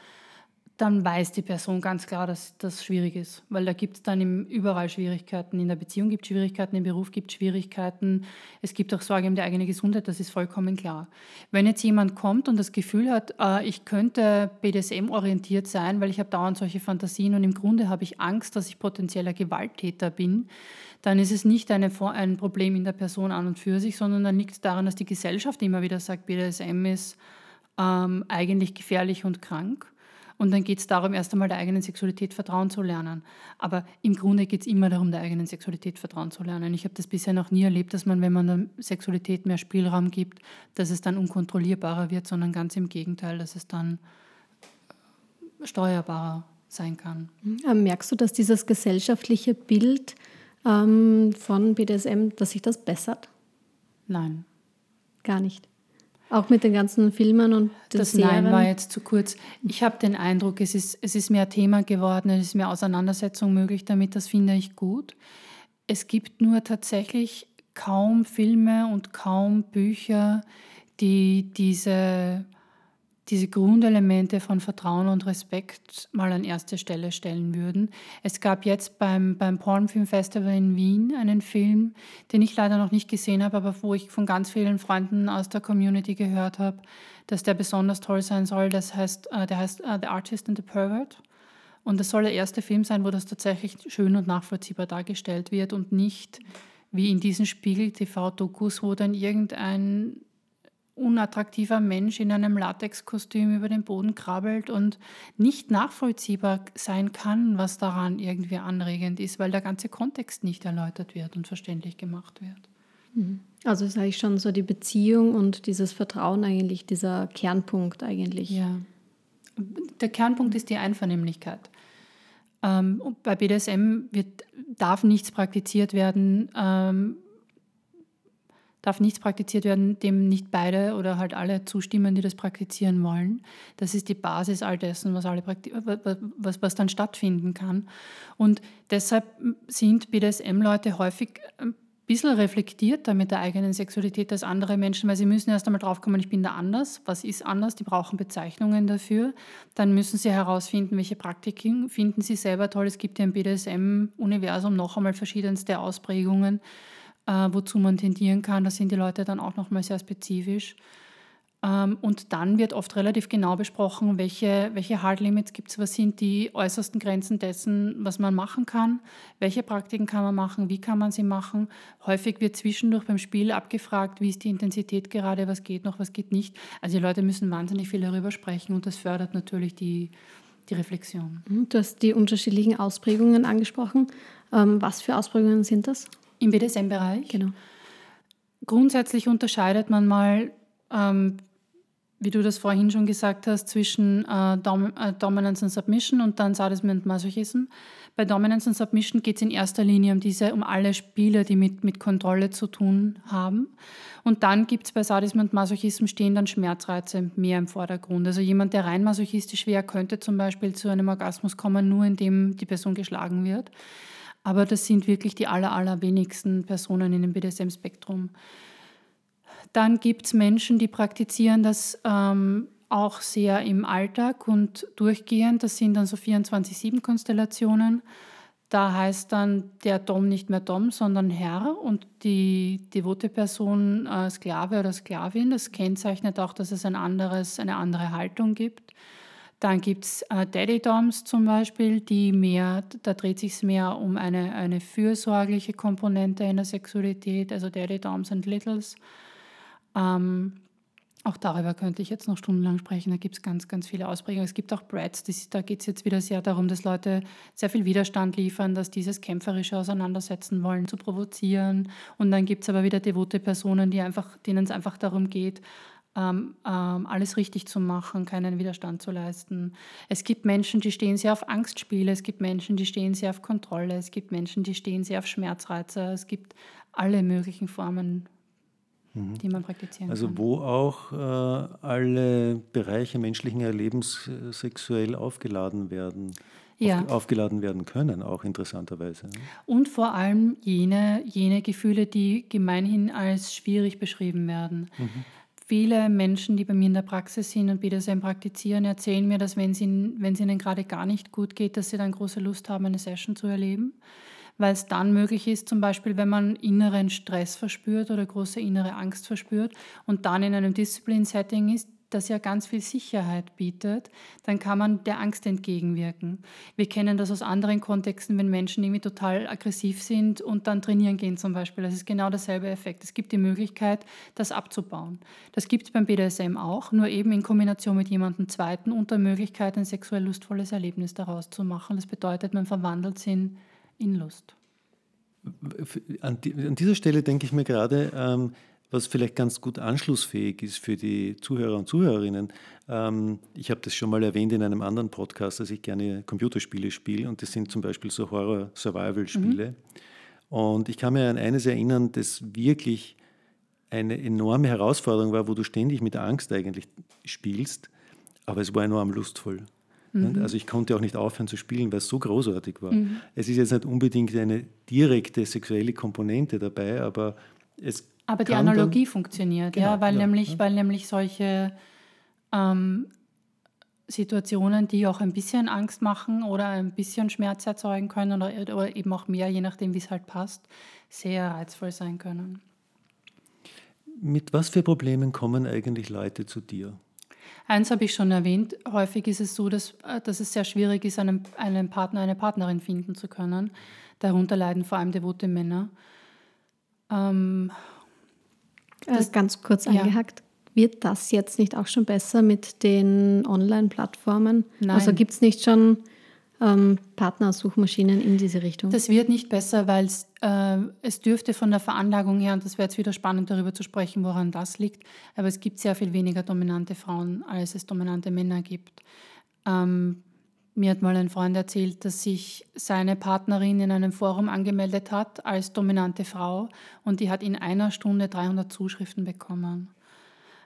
S3: dann weiß die Person ganz klar, dass das schwierig ist. Weil da gibt es dann überall Schwierigkeiten. In der Beziehung gibt es Schwierigkeiten, im Beruf gibt es Schwierigkeiten. Es gibt auch Sorge um die eigene Gesundheit, das ist vollkommen klar. Wenn jetzt jemand kommt und das Gefühl hat, äh, ich könnte BDSM-orientiert sein, weil ich habe dauernd solche Fantasien und im Grunde habe ich Angst, dass ich potenzieller Gewalttäter bin, dann ist es nicht eine, ein Problem in der Person an und für sich, sondern dann liegt es daran, dass die Gesellschaft immer wieder sagt, BDSM ist ähm, eigentlich gefährlich und krank. Und dann geht es darum, erst einmal der eigenen Sexualität vertrauen zu lernen. Aber im Grunde geht es immer darum, der eigenen Sexualität vertrauen zu lernen. Ich habe das bisher noch nie erlebt, dass man, wenn man der Sexualität mehr Spielraum gibt, dass es dann unkontrollierbarer wird, sondern ganz im Gegenteil, dass es dann steuerbarer sein kann.
S1: Mhm. Merkst du, dass dieses gesellschaftliche Bild ähm, von BDSM, dass sich das bessert?
S3: Nein.
S1: Gar nicht. Auch mit den ganzen Filmen und
S3: den Das Serien. Nein war jetzt zu kurz. Ich habe den Eindruck, es ist, es ist mehr Thema geworden, es ist mehr Auseinandersetzung möglich damit, das finde ich gut. Es gibt nur tatsächlich kaum Filme und kaum Bücher, die diese diese Grundelemente von Vertrauen und Respekt mal an erste Stelle stellen würden. Es gab jetzt beim, beim Pornfilm Festival in Wien einen Film, den ich leider noch nicht gesehen habe, aber wo ich von ganz vielen Freunden aus der Community gehört habe, dass der besonders toll sein soll. Das heißt, äh, der heißt uh, The Artist and the Pervert. Und das soll der erste Film sein, wo das tatsächlich schön und nachvollziehbar dargestellt wird und nicht wie in diesen Spiegel-TV-Dokus, wo dann irgendein unattraktiver Mensch in einem Latexkostüm über den Boden krabbelt und nicht nachvollziehbar sein kann, was daran irgendwie anregend ist, weil der ganze Kontext nicht erläutert wird und verständlich gemacht wird.
S1: Mhm. Also ist eigentlich schon so die Beziehung und dieses Vertrauen eigentlich dieser Kernpunkt eigentlich.
S3: Ja. Der Kernpunkt ist die Einvernehmlichkeit. Ähm, bei BDSM wird, darf nichts praktiziert werden, ähm, darf nichts praktiziert werden, dem nicht beide oder halt alle zustimmen, die das praktizieren wollen. Das ist die Basis all dessen, was, alle was, was dann stattfinden kann. Und deshalb sind BDSM-Leute häufig ein bisschen reflektierter mit der eigenen Sexualität als andere Menschen, weil sie müssen erst einmal draufkommen, ich bin da anders. Was ist anders? Die brauchen Bezeichnungen dafür. Dann müssen sie herausfinden, welche Praktiken finden sie selber toll. Es gibt ja im BDSM-Universum noch einmal verschiedenste Ausprägungen äh, wozu man tendieren kann. Da sind die Leute dann auch nochmal sehr spezifisch. Ähm, und dann wird oft relativ genau besprochen, welche, welche Hard Limits gibt es, was sind die äußersten Grenzen dessen, was man machen kann, welche Praktiken kann man machen, wie kann man sie machen. Häufig wird zwischendurch beim Spiel abgefragt, wie ist die Intensität gerade, was geht noch, was geht nicht. Also die Leute müssen wahnsinnig viel darüber sprechen und das fördert natürlich die, die Reflexion.
S1: Du hast die unterschiedlichen Ausprägungen angesprochen. Ähm, was für Ausprägungen sind das?
S3: Im BDSM-Bereich?
S1: Genau.
S3: Grundsätzlich unterscheidet man mal, ähm, wie du das vorhin schon gesagt hast, zwischen äh, Dom äh, Dominance und Submission und dann Sadism und Masochism. Bei Dominance und Submission geht es in erster Linie um diese, um alle Spiele, die mit, mit Kontrolle zu tun haben. Und dann gibt es bei Sadism und Masochism stehen dann Schmerzreize mehr im Vordergrund. Also jemand, der rein masochistisch wäre, könnte zum Beispiel zu einem Orgasmus kommen, nur indem die Person geschlagen wird. Aber das sind wirklich die aller, allerwenigsten Personen in dem BDSM-Spektrum. Dann gibt es Menschen, die praktizieren das ähm, auch sehr im Alltag und durchgehend. Das sind dann so 24-7-Konstellationen. Da heißt dann der Dom nicht mehr Dom, sondern Herr und die devote Person äh, Sklave oder Sklavin. Das kennzeichnet auch, dass es ein anderes, eine andere Haltung gibt. Dann gibt es äh, Daddy Doms zum Beispiel, die mehr, da dreht sich mehr um eine, eine fürsorgliche Komponente in der Sexualität, also Daddy Doms and Littles. Ähm, auch darüber könnte ich jetzt noch stundenlang sprechen. Da gibt es ganz, ganz viele Ausprägungen. Es gibt auch Brats, das, da geht es jetzt wieder sehr darum, dass Leute sehr viel Widerstand liefern, dass dieses kämpferische Auseinandersetzen wollen, zu provozieren. Und dann gibt es aber wieder devote Personen, die einfach, denen es einfach darum geht, ähm, ähm, alles richtig zu machen, keinen Widerstand zu leisten. Es gibt Menschen, die stehen sehr auf Angstspiele, es gibt Menschen, die stehen sehr auf Kontrolle, es gibt Menschen, die stehen sehr auf Schmerzreize, es gibt alle möglichen Formen, mhm. die man praktizieren
S2: also
S3: kann.
S2: Also wo auch äh, alle Bereiche menschlichen Erlebens äh, sexuell aufgeladen werden. ja. aufgeladen werden können, auch interessanterweise.
S3: Und vor allem jene, jene Gefühle, die gemeinhin als schwierig beschrieben werden. Mhm. Viele Menschen, die bei mir in der Praxis sind und BDSM praktizieren, erzählen mir, dass wenn, sie, wenn es ihnen gerade gar nicht gut geht, dass sie dann große Lust haben, eine Session zu erleben. Weil es dann möglich ist, zum Beispiel, wenn man inneren Stress verspürt oder große innere Angst verspürt und dann in einem Discipline-Setting ist, das ja ganz viel Sicherheit bietet, dann kann man der Angst entgegenwirken. Wir kennen das aus anderen Kontexten, wenn Menschen irgendwie total aggressiv sind und dann trainieren gehen zum Beispiel. Das ist genau derselbe Effekt. Es gibt die Möglichkeit, das abzubauen. Das gibt es beim BDSM auch, nur eben in Kombination mit jemandem Zweiten und der Möglichkeit, ein sexuell lustvolles Erlebnis daraus zu machen. Das bedeutet, man verwandelt es in, Lust.
S2: An, dieser Stelle denke ich mir gerade, ähm, was vielleicht ganz gut anschlussfähig ist für die Zuhörer und Zuhörerinnen. Ähm, ich habe das schon mal erwähnt in einem anderen Podcast, dass ich gerne Computerspiele spiele und das sind zum Beispiel so Horror-Survival-Spiele. Mhm. Und ich kann mir an eines erinnern, das wirklich eine enorme Herausforderung war, wo du ständig mit Angst eigentlich spielst, aber es war enorm lustvoll. Mhm. Also ich konnte auch nicht aufhören zu spielen, weil es so großartig war. Mhm. Es ist jetzt nicht unbedingt eine direkte sexuelle Komponente dabei, aber es
S3: aber die Analogie funktioniert, genau, ja, weil, ja, nämlich, ja. weil nämlich solche ähm, Situationen, die auch ein bisschen Angst machen oder ein bisschen Schmerz erzeugen können oder, oder eben auch mehr, je nachdem, wie es halt passt, sehr reizvoll sein können.
S2: Mit was für Problemen kommen eigentlich Leute zu dir?
S3: Eins habe ich schon erwähnt. Häufig ist es so, dass, äh, dass es sehr schwierig ist, einen, einen Partner, eine Partnerin finden zu können. Darunter leiden vor allem devote Männer. Ähm,
S1: äh, ganz kurz eingehackt. Ja. Wird das jetzt nicht auch schon besser mit den Online-Plattformen? Also gibt es nicht schon ähm, Partnersuchmaschinen in diese Richtung?
S3: Das wird nicht besser, weil äh, es dürfte von der Veranlagung her, und das wäre jetzt wieder spannend darüber zu sprechen, woran das liegt, aber es gibt sehr viel weniger dominante Frauen, als es dominante Männer gibt. Ähm, mir hat mal ein Freund erzählt, dass sich seine Partnerin in einem Forum angemeldet hat als dominante Frau und die hat in einer Stunde 300 Zuschriften bekommen.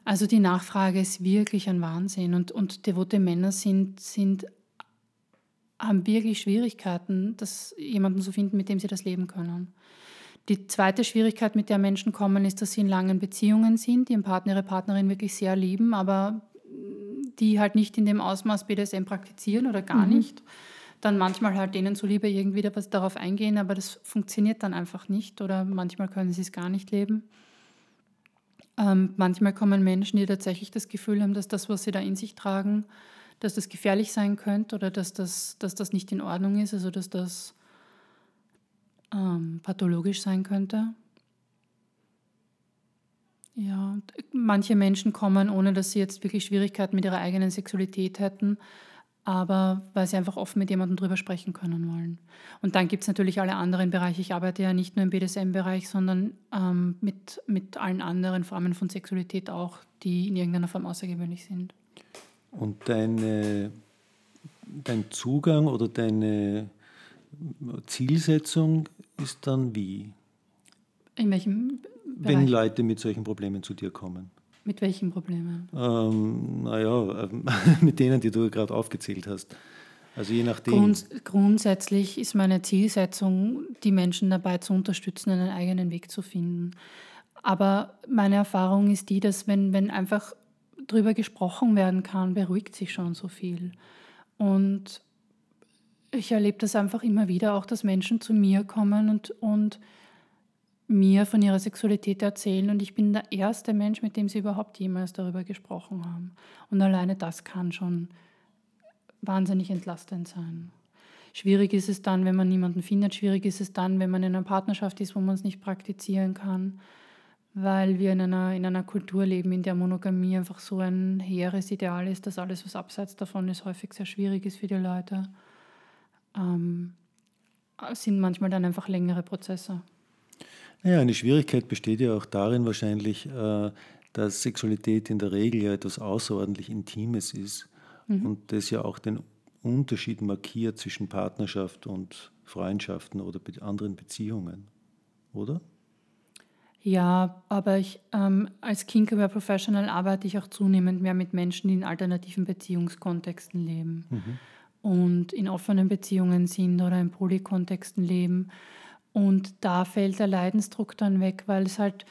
S3: Also die Nachfrage ist wirklich ein Wahnsinn und, und devote Männer sind, sind, haben wirklich Schwierigkeiten, das, jemanden zu finden, mit dem sie das leben können. Die zweite Schwierigkeit, mit der Menschen kommen, ist, dass sie in langen Beziehungen sind, die ihren Partner, ihre Partnerin wirklich sehr lieben, aber die halt nicht in dem Ausmaß BDSM praktizieren oder gar mhm. nicht, dann manchmal halt denen zuliebe irgendwie was darauf eingehen, aber das funktioniert dann einfach nicht oder manchmal können sie es gar nicht leben. Ähm, manchmal kommen Menschen, die tatsächlich das Gefühl haben, dass das, was sie da in sich tragen, dass das gefährlich sein könnte oder dass das, dass das nicht in Ordnung ist, also dass das ähm, pathologisch sein könnte. Ja, manche Menschen kommen, ohne dass sie jetzt wirklich Schwierigkeiten mit ihrer eigenen Sexualität hätten, aber weil sie einfach offen mit jemandem drüber sprechen können wollen. Und dann gibt es natürlich alle anderen Bereiche. Ich arbeite ja nicht nur im BDSM-Bereich, sondern ähm, mit, mit allen anderen Formen von Sexualität auch, die in irgendeiner Form außergewöhnlich sind.
S2: Und deine, dein Zugang oder deine Zielsetzung ist dann wie?
S3: In welchem
S2: wenn Bereich. Leute mit solchen Problemen zu dir kommen?
S3: Mit welchen Problemen?
S2: Ähm, naja, äh, [LAUGHS] mit denen, die du gerade aufgezählt hast. Also je nachdem.
S3: Grund, grundsätzlich ist meine Zielsetzung, die Menschen dabei zu unterstützen, einen eigenen Weg zu finden. Aber meine Erfahrung ist die, dass wenn, wenn einfach drüber gesprochen werden kann, beruhigt sich schon so viel. Und ich erlebe das einfach immer wieder, auch dass Menschen zu mir kommen und, und mir von ihrer Sexualität erzählen und ich bin der erste Mensch, mit dem sie überhaupt jemals darüber gesprochen haben. Und alleine das kann schon wahnsinnig entlastend sein. Schwierig ist es dann, wenn man niemanden findet. Schwierig ist es dann, wenn man in einer Partnerschaft ist, wo man es nicht praktizieren kann, weil wir in einer, in einer Kultur leben, in der Monogamie einfach so ein hehres Ideal ist, dass alles, was abseits davon ist, häufig sehr schwierig ist für die Leute. Ähm, sind manchmal dann einfach längere Prozesse.
S2: Ja, eine Schwierigkeit besteht ja auch darin wahrscheinlich, äh, dass Sexualität in der Regel ja etwas außerordentlich Intimes ist mhm. und das ja auch den Unterschied markiert zwischen Partnerschaft und Freundschaften oder anderen Beziehungen, oder?
S3: Ja, aber ich, ähm, als Kinkaware Professional arbeite ich auch zunehmend mehr mit Menschen, die in alternativen Beziehungskontexten leben. Mhm. und in offenen Beziehungen sind oder in Polykontexten leben. Und da fällt der Leidensdruck dann weg, weil es halt,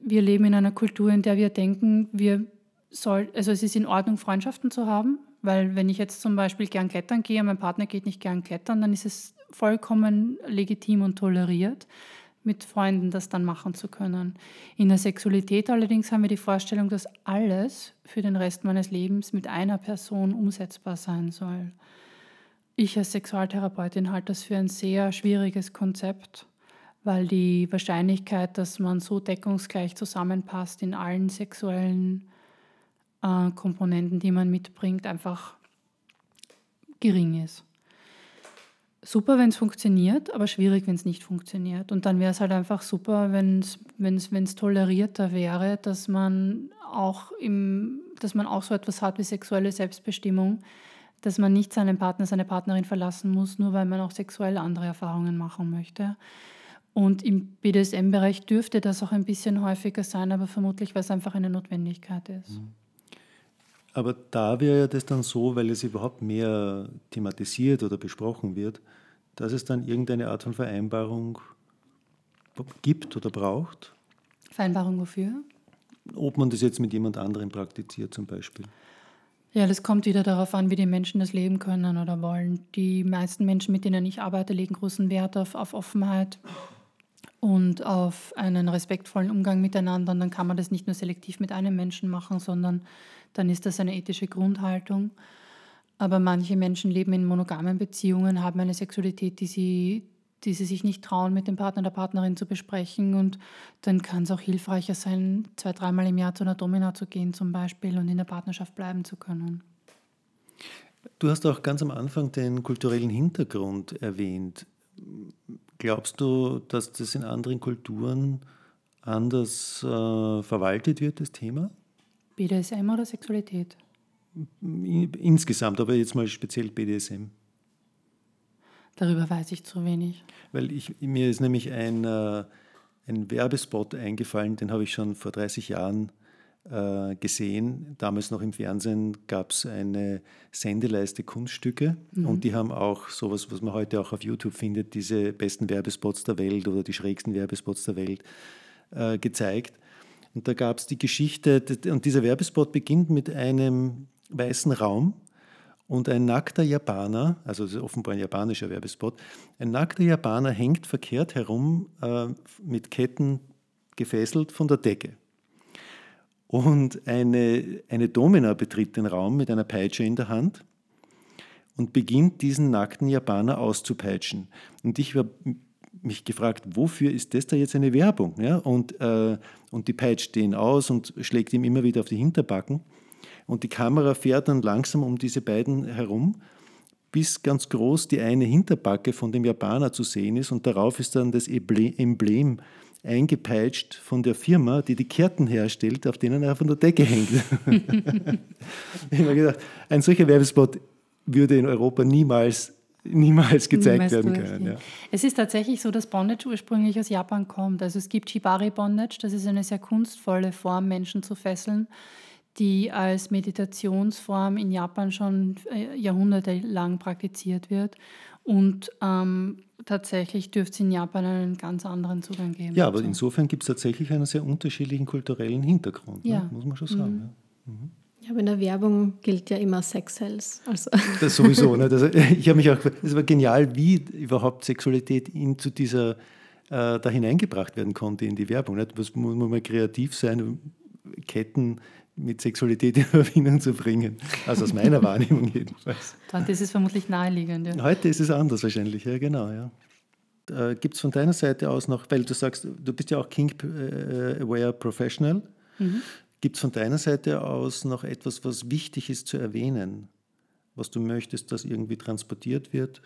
S3: wir leben in einer Kultur, in der wir denken, wir soll, also es ist in Ordnung, Freundschaften zu haben, weil wenn ich jetzt zum Beispiel gern klettern gehe und mein Partner geht nicht gern klettern, dann ist es vollkommen legitim und toleriert, mit Freunden das dann machen zu können. In der Sexualität allerdings haben wir die Vorstellung, dass alles für den Rest meines Lebens mit einer Person umsetzbar sein soll. Ich als Sexualtherapeutin halte das für ein sehr schwieriges Konzept, weil die Wahrscheinlichkeit, dass man so deckungsgleich zusammenpasst in allen sexuellen äh, Komponenten, die man mitbringt, einfach gering ist super, wenn es funktioniert, aber schwierig, wenn es nicht funktioniert. Und dann wäre es halt einfach super, wenn es tolerierter wäre, dass man auch im, dass man auch so etwas hat wie sexuelle Selbstbestimmung, dass man nicht seinen Partner, seine Partnerin verlassen muss, nur weil man auch sexuell andere Erfahrungen machen möchte. Und im BDSM-Bereich dürfte das auch ein bisschen häufiger sein, aber vermutlich, weil es einfach eine Notwendigkeit ist. Mhm.
S2: Aber da wäre ja das dann so, weil es überhaupt mehr thematisiert oder besprochen wird, dass es dann irgendeine Art von Vereinbarung gibt oder braucht.
S3: Vereinbarung wofür?
S2: Ob man das jetzt mit jemand anderem praktiziert zum Beispiel.
S3: Ja, das kommt wieder darauf an, wie die Menschen das leben können oder wollen. Die meisten Menschen, mit denen ich arbeite, legen großen Wert auf, auf Offenheit und auf einen respektvollen Umgang miteinander. Und dann kann man das nicht nur selektiv mit einem Menschen machen, sondern dann ist das eine ethische Grundhaltung. Aber manche Menschen leben in monogamen Beziehungen, haben eine Sexualität, die sie, die sie sich nicht trauen, mit dem Partner oder Partnerin zu besprechen. Und dann kann es auch hilfreicher sein, zwei, dreimal im Jahr zu einer Domina zu gehen zum Beispiel und in der Partnerschaft bleiben zu können.
S2: Du hast auch ganz am Anfang den kulturellen Hintergrund erwähnt. Glaubst du, dass das in anderen Kulturen anders äh, verwaltet wird, das Thema?
S3: BDSM oder Sexualität?
S2: Insgesamt, aber jetzt mal speziell BDSM.
S3: Darüber weiß ich zu wenig.
S2: Weil ich, mir ist nämlich ein, äh, ein Werbespot eingefallen, den habe ich schon vor 30 Jahren äh, gesehen. Damals noch im Fernsehen gab es eine Sendeleiste Kunststücke mhm. und die haben auch sowas, was man heute auch auf YouTube findet, diese besten Werbespots der Welt oder die schrägsten Werbespots der Welt äh, gezeigt. Und da gab es die Geschichte, und dieser Werbespot beginnt mit einem weißen Raum und ein nackter Japaner, also offenbar ein japanischer Werbespot, ein nackter Japaner hängt verkehrt herum äh, mit Ketten gefesselt von der Decke. Und eine, eine Domina betritt den Raum mit einer Peitsche in der Hand und beginnt diesen nackten Japaner auszupeitschen. Und ich habe mich gefragt, wofür ist das da jetzt eine Werbung? Ja? Und, äh, und die peitscht den aus und schlägt ihm immer wieder auf die Hinterbacken. Und die Kamera fährt dann langsam um diese beiden herum, bis ganz groß die eine Hinterbacke von dem Japaner zu sehen ist. Und darauf ist dann das Emblem eingepeitscht von der Firma, die die Kerten herstellt, auf denen er von der Decke hängt. [LAUGHS] ich habe mir gedacht, ein solcher Werbespot würde in Europa niemals niemals gezeigt werden können. Ja.
S3: Es ist tatsächlich so, dass Bondage ursprünglich aus Japan kommt. Also es gibt Shibari Bondage, das ist eine sehr kunstvolle Form, Menschen zu fesseln, die als Meditationsform in Japan schon äh, jahrhundertelang praktiziert wird. Und ähm, tatsächlich dürfte es in Japan einen ganz anderen Zugang geben.
S2: Ja, aber dazu. insofern gibt es tatsächlich einen sehr unterschiedlichen kulturellen Hintergrund, ne? ja. ne? muss man schon sagen. Mhm. Ja. Mhm.
S1: Ja, aber in der Werbung gilt ja immer Sex Sales. Also. [LAUGHS]
S2: Das sowieso. Ne? Das, ich habe mich auch, es war genial, wie überhaupt Sexualität in, zu dieser, äh, da hineingebracht werden konnte in die Werbung. Nicht? Was muss man mal kreativ sein, Ketten mit Sexualität [LAUGHS] in Verbindung zu bringen. Also aus meiner [LAUGHS] Wahrnehmung jedenfalls.
S3: Dann ist es vermutlich naheliegend. Ja.
S2: Heute ist es anders wahrscheinlich, ja genau. Ja. Äh, Gibt es von deiner Seite aus noch, weil du sagst, du bist ja auch Kink-Aware Professional. Mhm. Gibt es von deiner Seite aus noch etwas, was wichtig ist zu erwähnen, was du möchtest, dass irgendwie transportiert wird?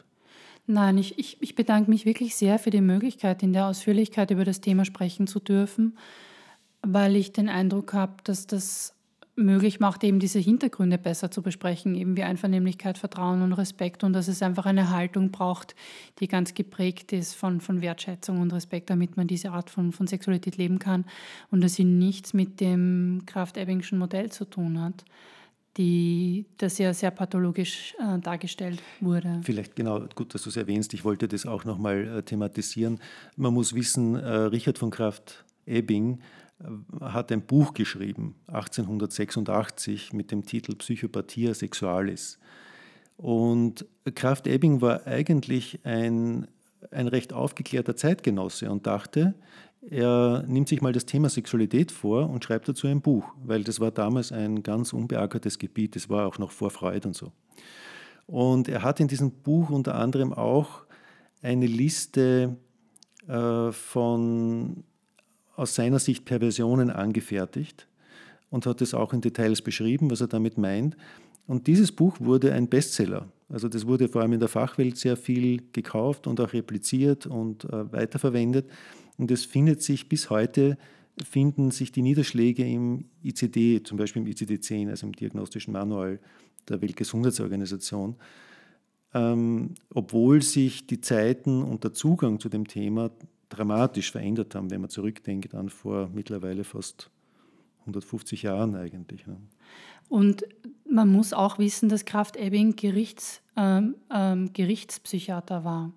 S3: Nein, ich, ich, ich bedanke mich wirklich sehr für die Möglichkeit, in der Ausführlichkeit über das Thema sprechen zu dürfen, weil ich den Eindruck habe, dass das möglich macht, eben diese Hintergründe besser zu besprechen, eben wie Einvernehmlichkeit, Vertrauen und Respekt und dass es einfach eine Haltung braucht, die ganz geprägt ist von, von Wertschätzung und Respekt, damit man diese Art von, von Sexualität leben kann und dass sie nichts mit dem Kraft-Ebbingschen Modell zu tun hat. die, das ja sehr pathologisch äh, dargestellt wurde.
S2: Vielleicht genau, gut, dass du es erwähnst. Ich wollte das auch nochmal äh, thematisieren. Man muss wissen, äh, Richard von Kraft-Ebing äh, hat ein Buch geschrieben, 1886, mit dem Titel Psychopathia Sexualis. Und Kraft-Ebing war eigentlich ein, ein recht aufgeklärter Zeitgenosse und dachte, er nimmt sich mal das Thema Sexualität vor und schreibt dazu ein Buch, weil das war damals ein ganz unbeackertes Gebiet, das war auch noch vor Freud und so. Und er hat in diesem Buch unter anderem auch eine Liste äh, von aus seiner Sicht Perversionen angefertigt und hat es auch in Details beschrieben, was er damit meint. Und dieses Buch wurde ein Bestseller. Also das wurde vor allem in der Fachwelt sehr viel gekauft und auch repliziert und äh, weiterverwendet. Und es findet sich bis heute, finden sich die Niederschläge im ICD, zum Beispiel im ICD-10, also im Diagnostischen Manual der Weltgesundheitsorganisation, ähm, obwohl sich die Zeiten und der Zugang zu dem Thema dramatisch verändert haben, wenn man zurückdenkt an vor mittlerweile fast 150 Jahren eigentlich. Ne?
S3: Und man muss auch wissen, dass Kraft Ebbing Gerichts, ähm, ähm, Gerichtspsychiater war.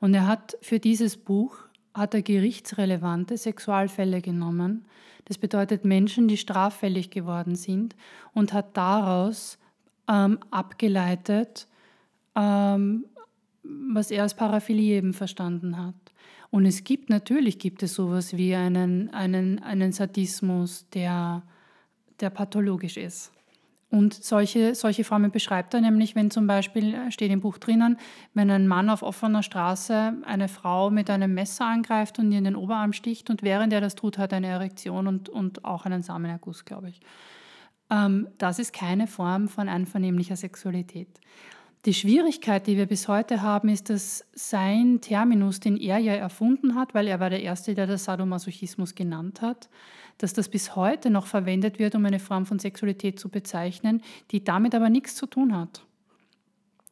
S3: Und er hat für dieses Buch hat er gerichtsrelevante Sexualfälle genommen. Das bedeutet Menschen, die straffällig geworden sind und hat daraus ähm, abgeleitet, ähm, was er als Paraphilie eben verstanden hat. Und es gibt natürlich gibt es sowas wie einen, einen, einen Sadismus, der, der pathologisch ist. Und solche, solche Formen beschreibt er nämlich, wenn zum Beispiel, äh, steht im Buch drinnen, wenn ein Mann auf offener Straße eine Frau mit einem Messer angreift und ihr in den Oberarm sticht und während er das tut, hat er eine Erektion und, und auch einen Samenerguss, glaube ich. Ähm, das ist keine Form von einvernehmlicher Sexualität. Die Schwierigkeit, die wir bis heute haben, ist, dass sein Terminus, den er ja erfunden hat, weil er war der Erste, der das Sadomasochismus genannt hat, dass das bis heute noch verwendet wird, um eine Form von Sexualität zu bezeichnen, die damit aber nichts zu tun hat.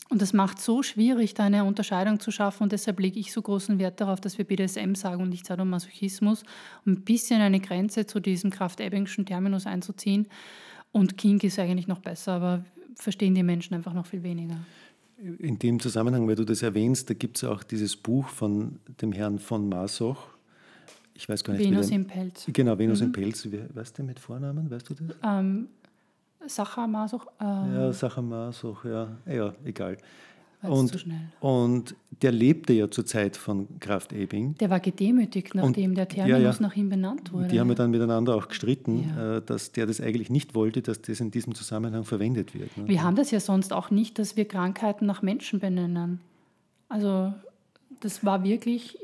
S3: Und das macht so schwierig, da eine Unterscheidung zu schaffen. Und deshalb lege ich so großen Wert darauf, dass wir BDSM sagen und nicht Sadomasochismus, um ein bisschen eine Grenze zu diesem Kraft-Ebbingschen Terminus einzuziehen. Und Kink ist eigentlich noch besser, aber verstehen die Menschen einfach noch viel weniger.
S2: In dem Zusammenhang, weil du das erwähnst, da gibt es auch dieses Buch von dem Herrn von Masoch, ich weiß gar nicht.
S3: Venus im Pelz.
S2: Genau, Venus mhm. im Pelz. Wie, weißt du mit Vornamen? Weißt du das?
S3: Ähm, Sacha Masuch. Äh,
S2: ja, Sacha Masuch, ja. Ja, egal. Und, und der lebte ja zur Zeit von Kraft Ebing.
S3: Der war gedemütigt, nachdem und, der Terminus ja, ja. nach ihm benannt wurde.
S2: Die haben ja dann miteinander auch gestritten, ja. Äh, dass der das eigentlich nicht wollte, dass das in diesem Zusammenhang verwendet wird.
S3: Ne? Wir haben das ja sonst auch nicht, dass wir Krankheiten nach Menschen benennen. Also das war wirklich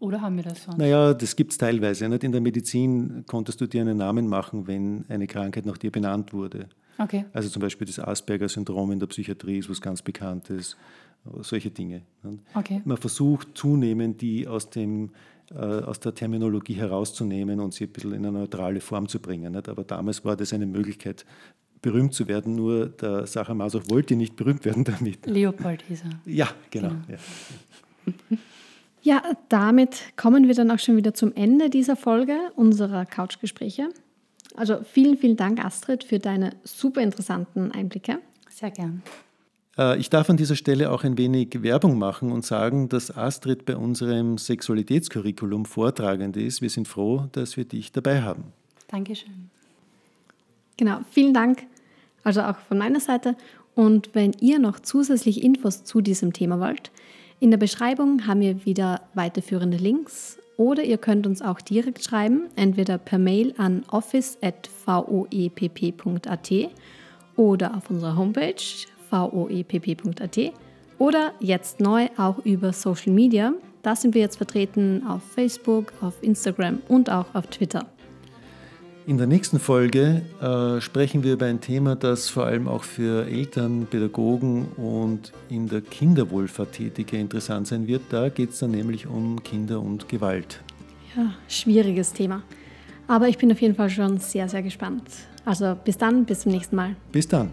S3: oder haben wir das sonst?
S2: Naja, das gibt es teilweise. Nicht? In der Medizin konntest du dir einen Namen machen, wenn eine Krankheit nach dir benannt wurde.
S3: Okay.
S2: Also zum Beispiel das Asperger-Syndrom in der Psychiatrie ist was ganz Bekanntes, solche Dinge.
S3: Okay.
S2: Man versucht zunehmend, die aus, dem, äh, aus der Terminologie herauszunehmen und sie ein bisschen in eine neutrale Form zu bringen. Nicht? Aber damals war das eine Möglichkeit, berühmt zu werden, nur der Sacher Masoch wollte nicht berühmt werden damit.
S3: Leopold hieß er.
S2: Ja, genau. genau. Ja.
S1: Ja, damit kommen wir dann auch schon wieder zum Ende dieser Folge unserer Couchgespräche. Also vielen, vielen Dank, Astrid, für deine super interessanten Einblicke.
S3: Sehr gern.
S2: Äh, ich darf an dieser Stelle auch ein wenig Werbung machen und sagen, dass Astrid bei unserem Sexualitätscurriculum vortragend ist. Wir sind froh, dass wir dich dabei haben.
S3: Dankeschön.
S1: Genau, vielen Dank. Also auch von meiner Seite. Und wenn ihr noch zusätzlich Infos zu diesem Thema wollt, in der Beschreibung haben wir wieder weiterführende Links oder ihr könnt uns auch direkt schreiben, entweder per Mail an office.voepp.at oder auf unserer Homepage voepp.at oder jetzt neu auch über Social Media. Da sind wir jetzt vertreten auf Facebook, auf Instagram und auch auf Twitter.
S2: In der nächsten Folge äh, sprechen wir über ein Thema, das vor allem auch für Eltern, Pädagogen und in der Kinderwohlfahrt Tätige interessant sein wird. Da geht es dann nämlich um Kinder und Gewalt.
S1: Ja, schwieriges Thema. Aber ich bin auf jeden Fall schon sehr, sehr gespannt. Also bis dann, bis zum nächsten Mal.
S2: Bis dann.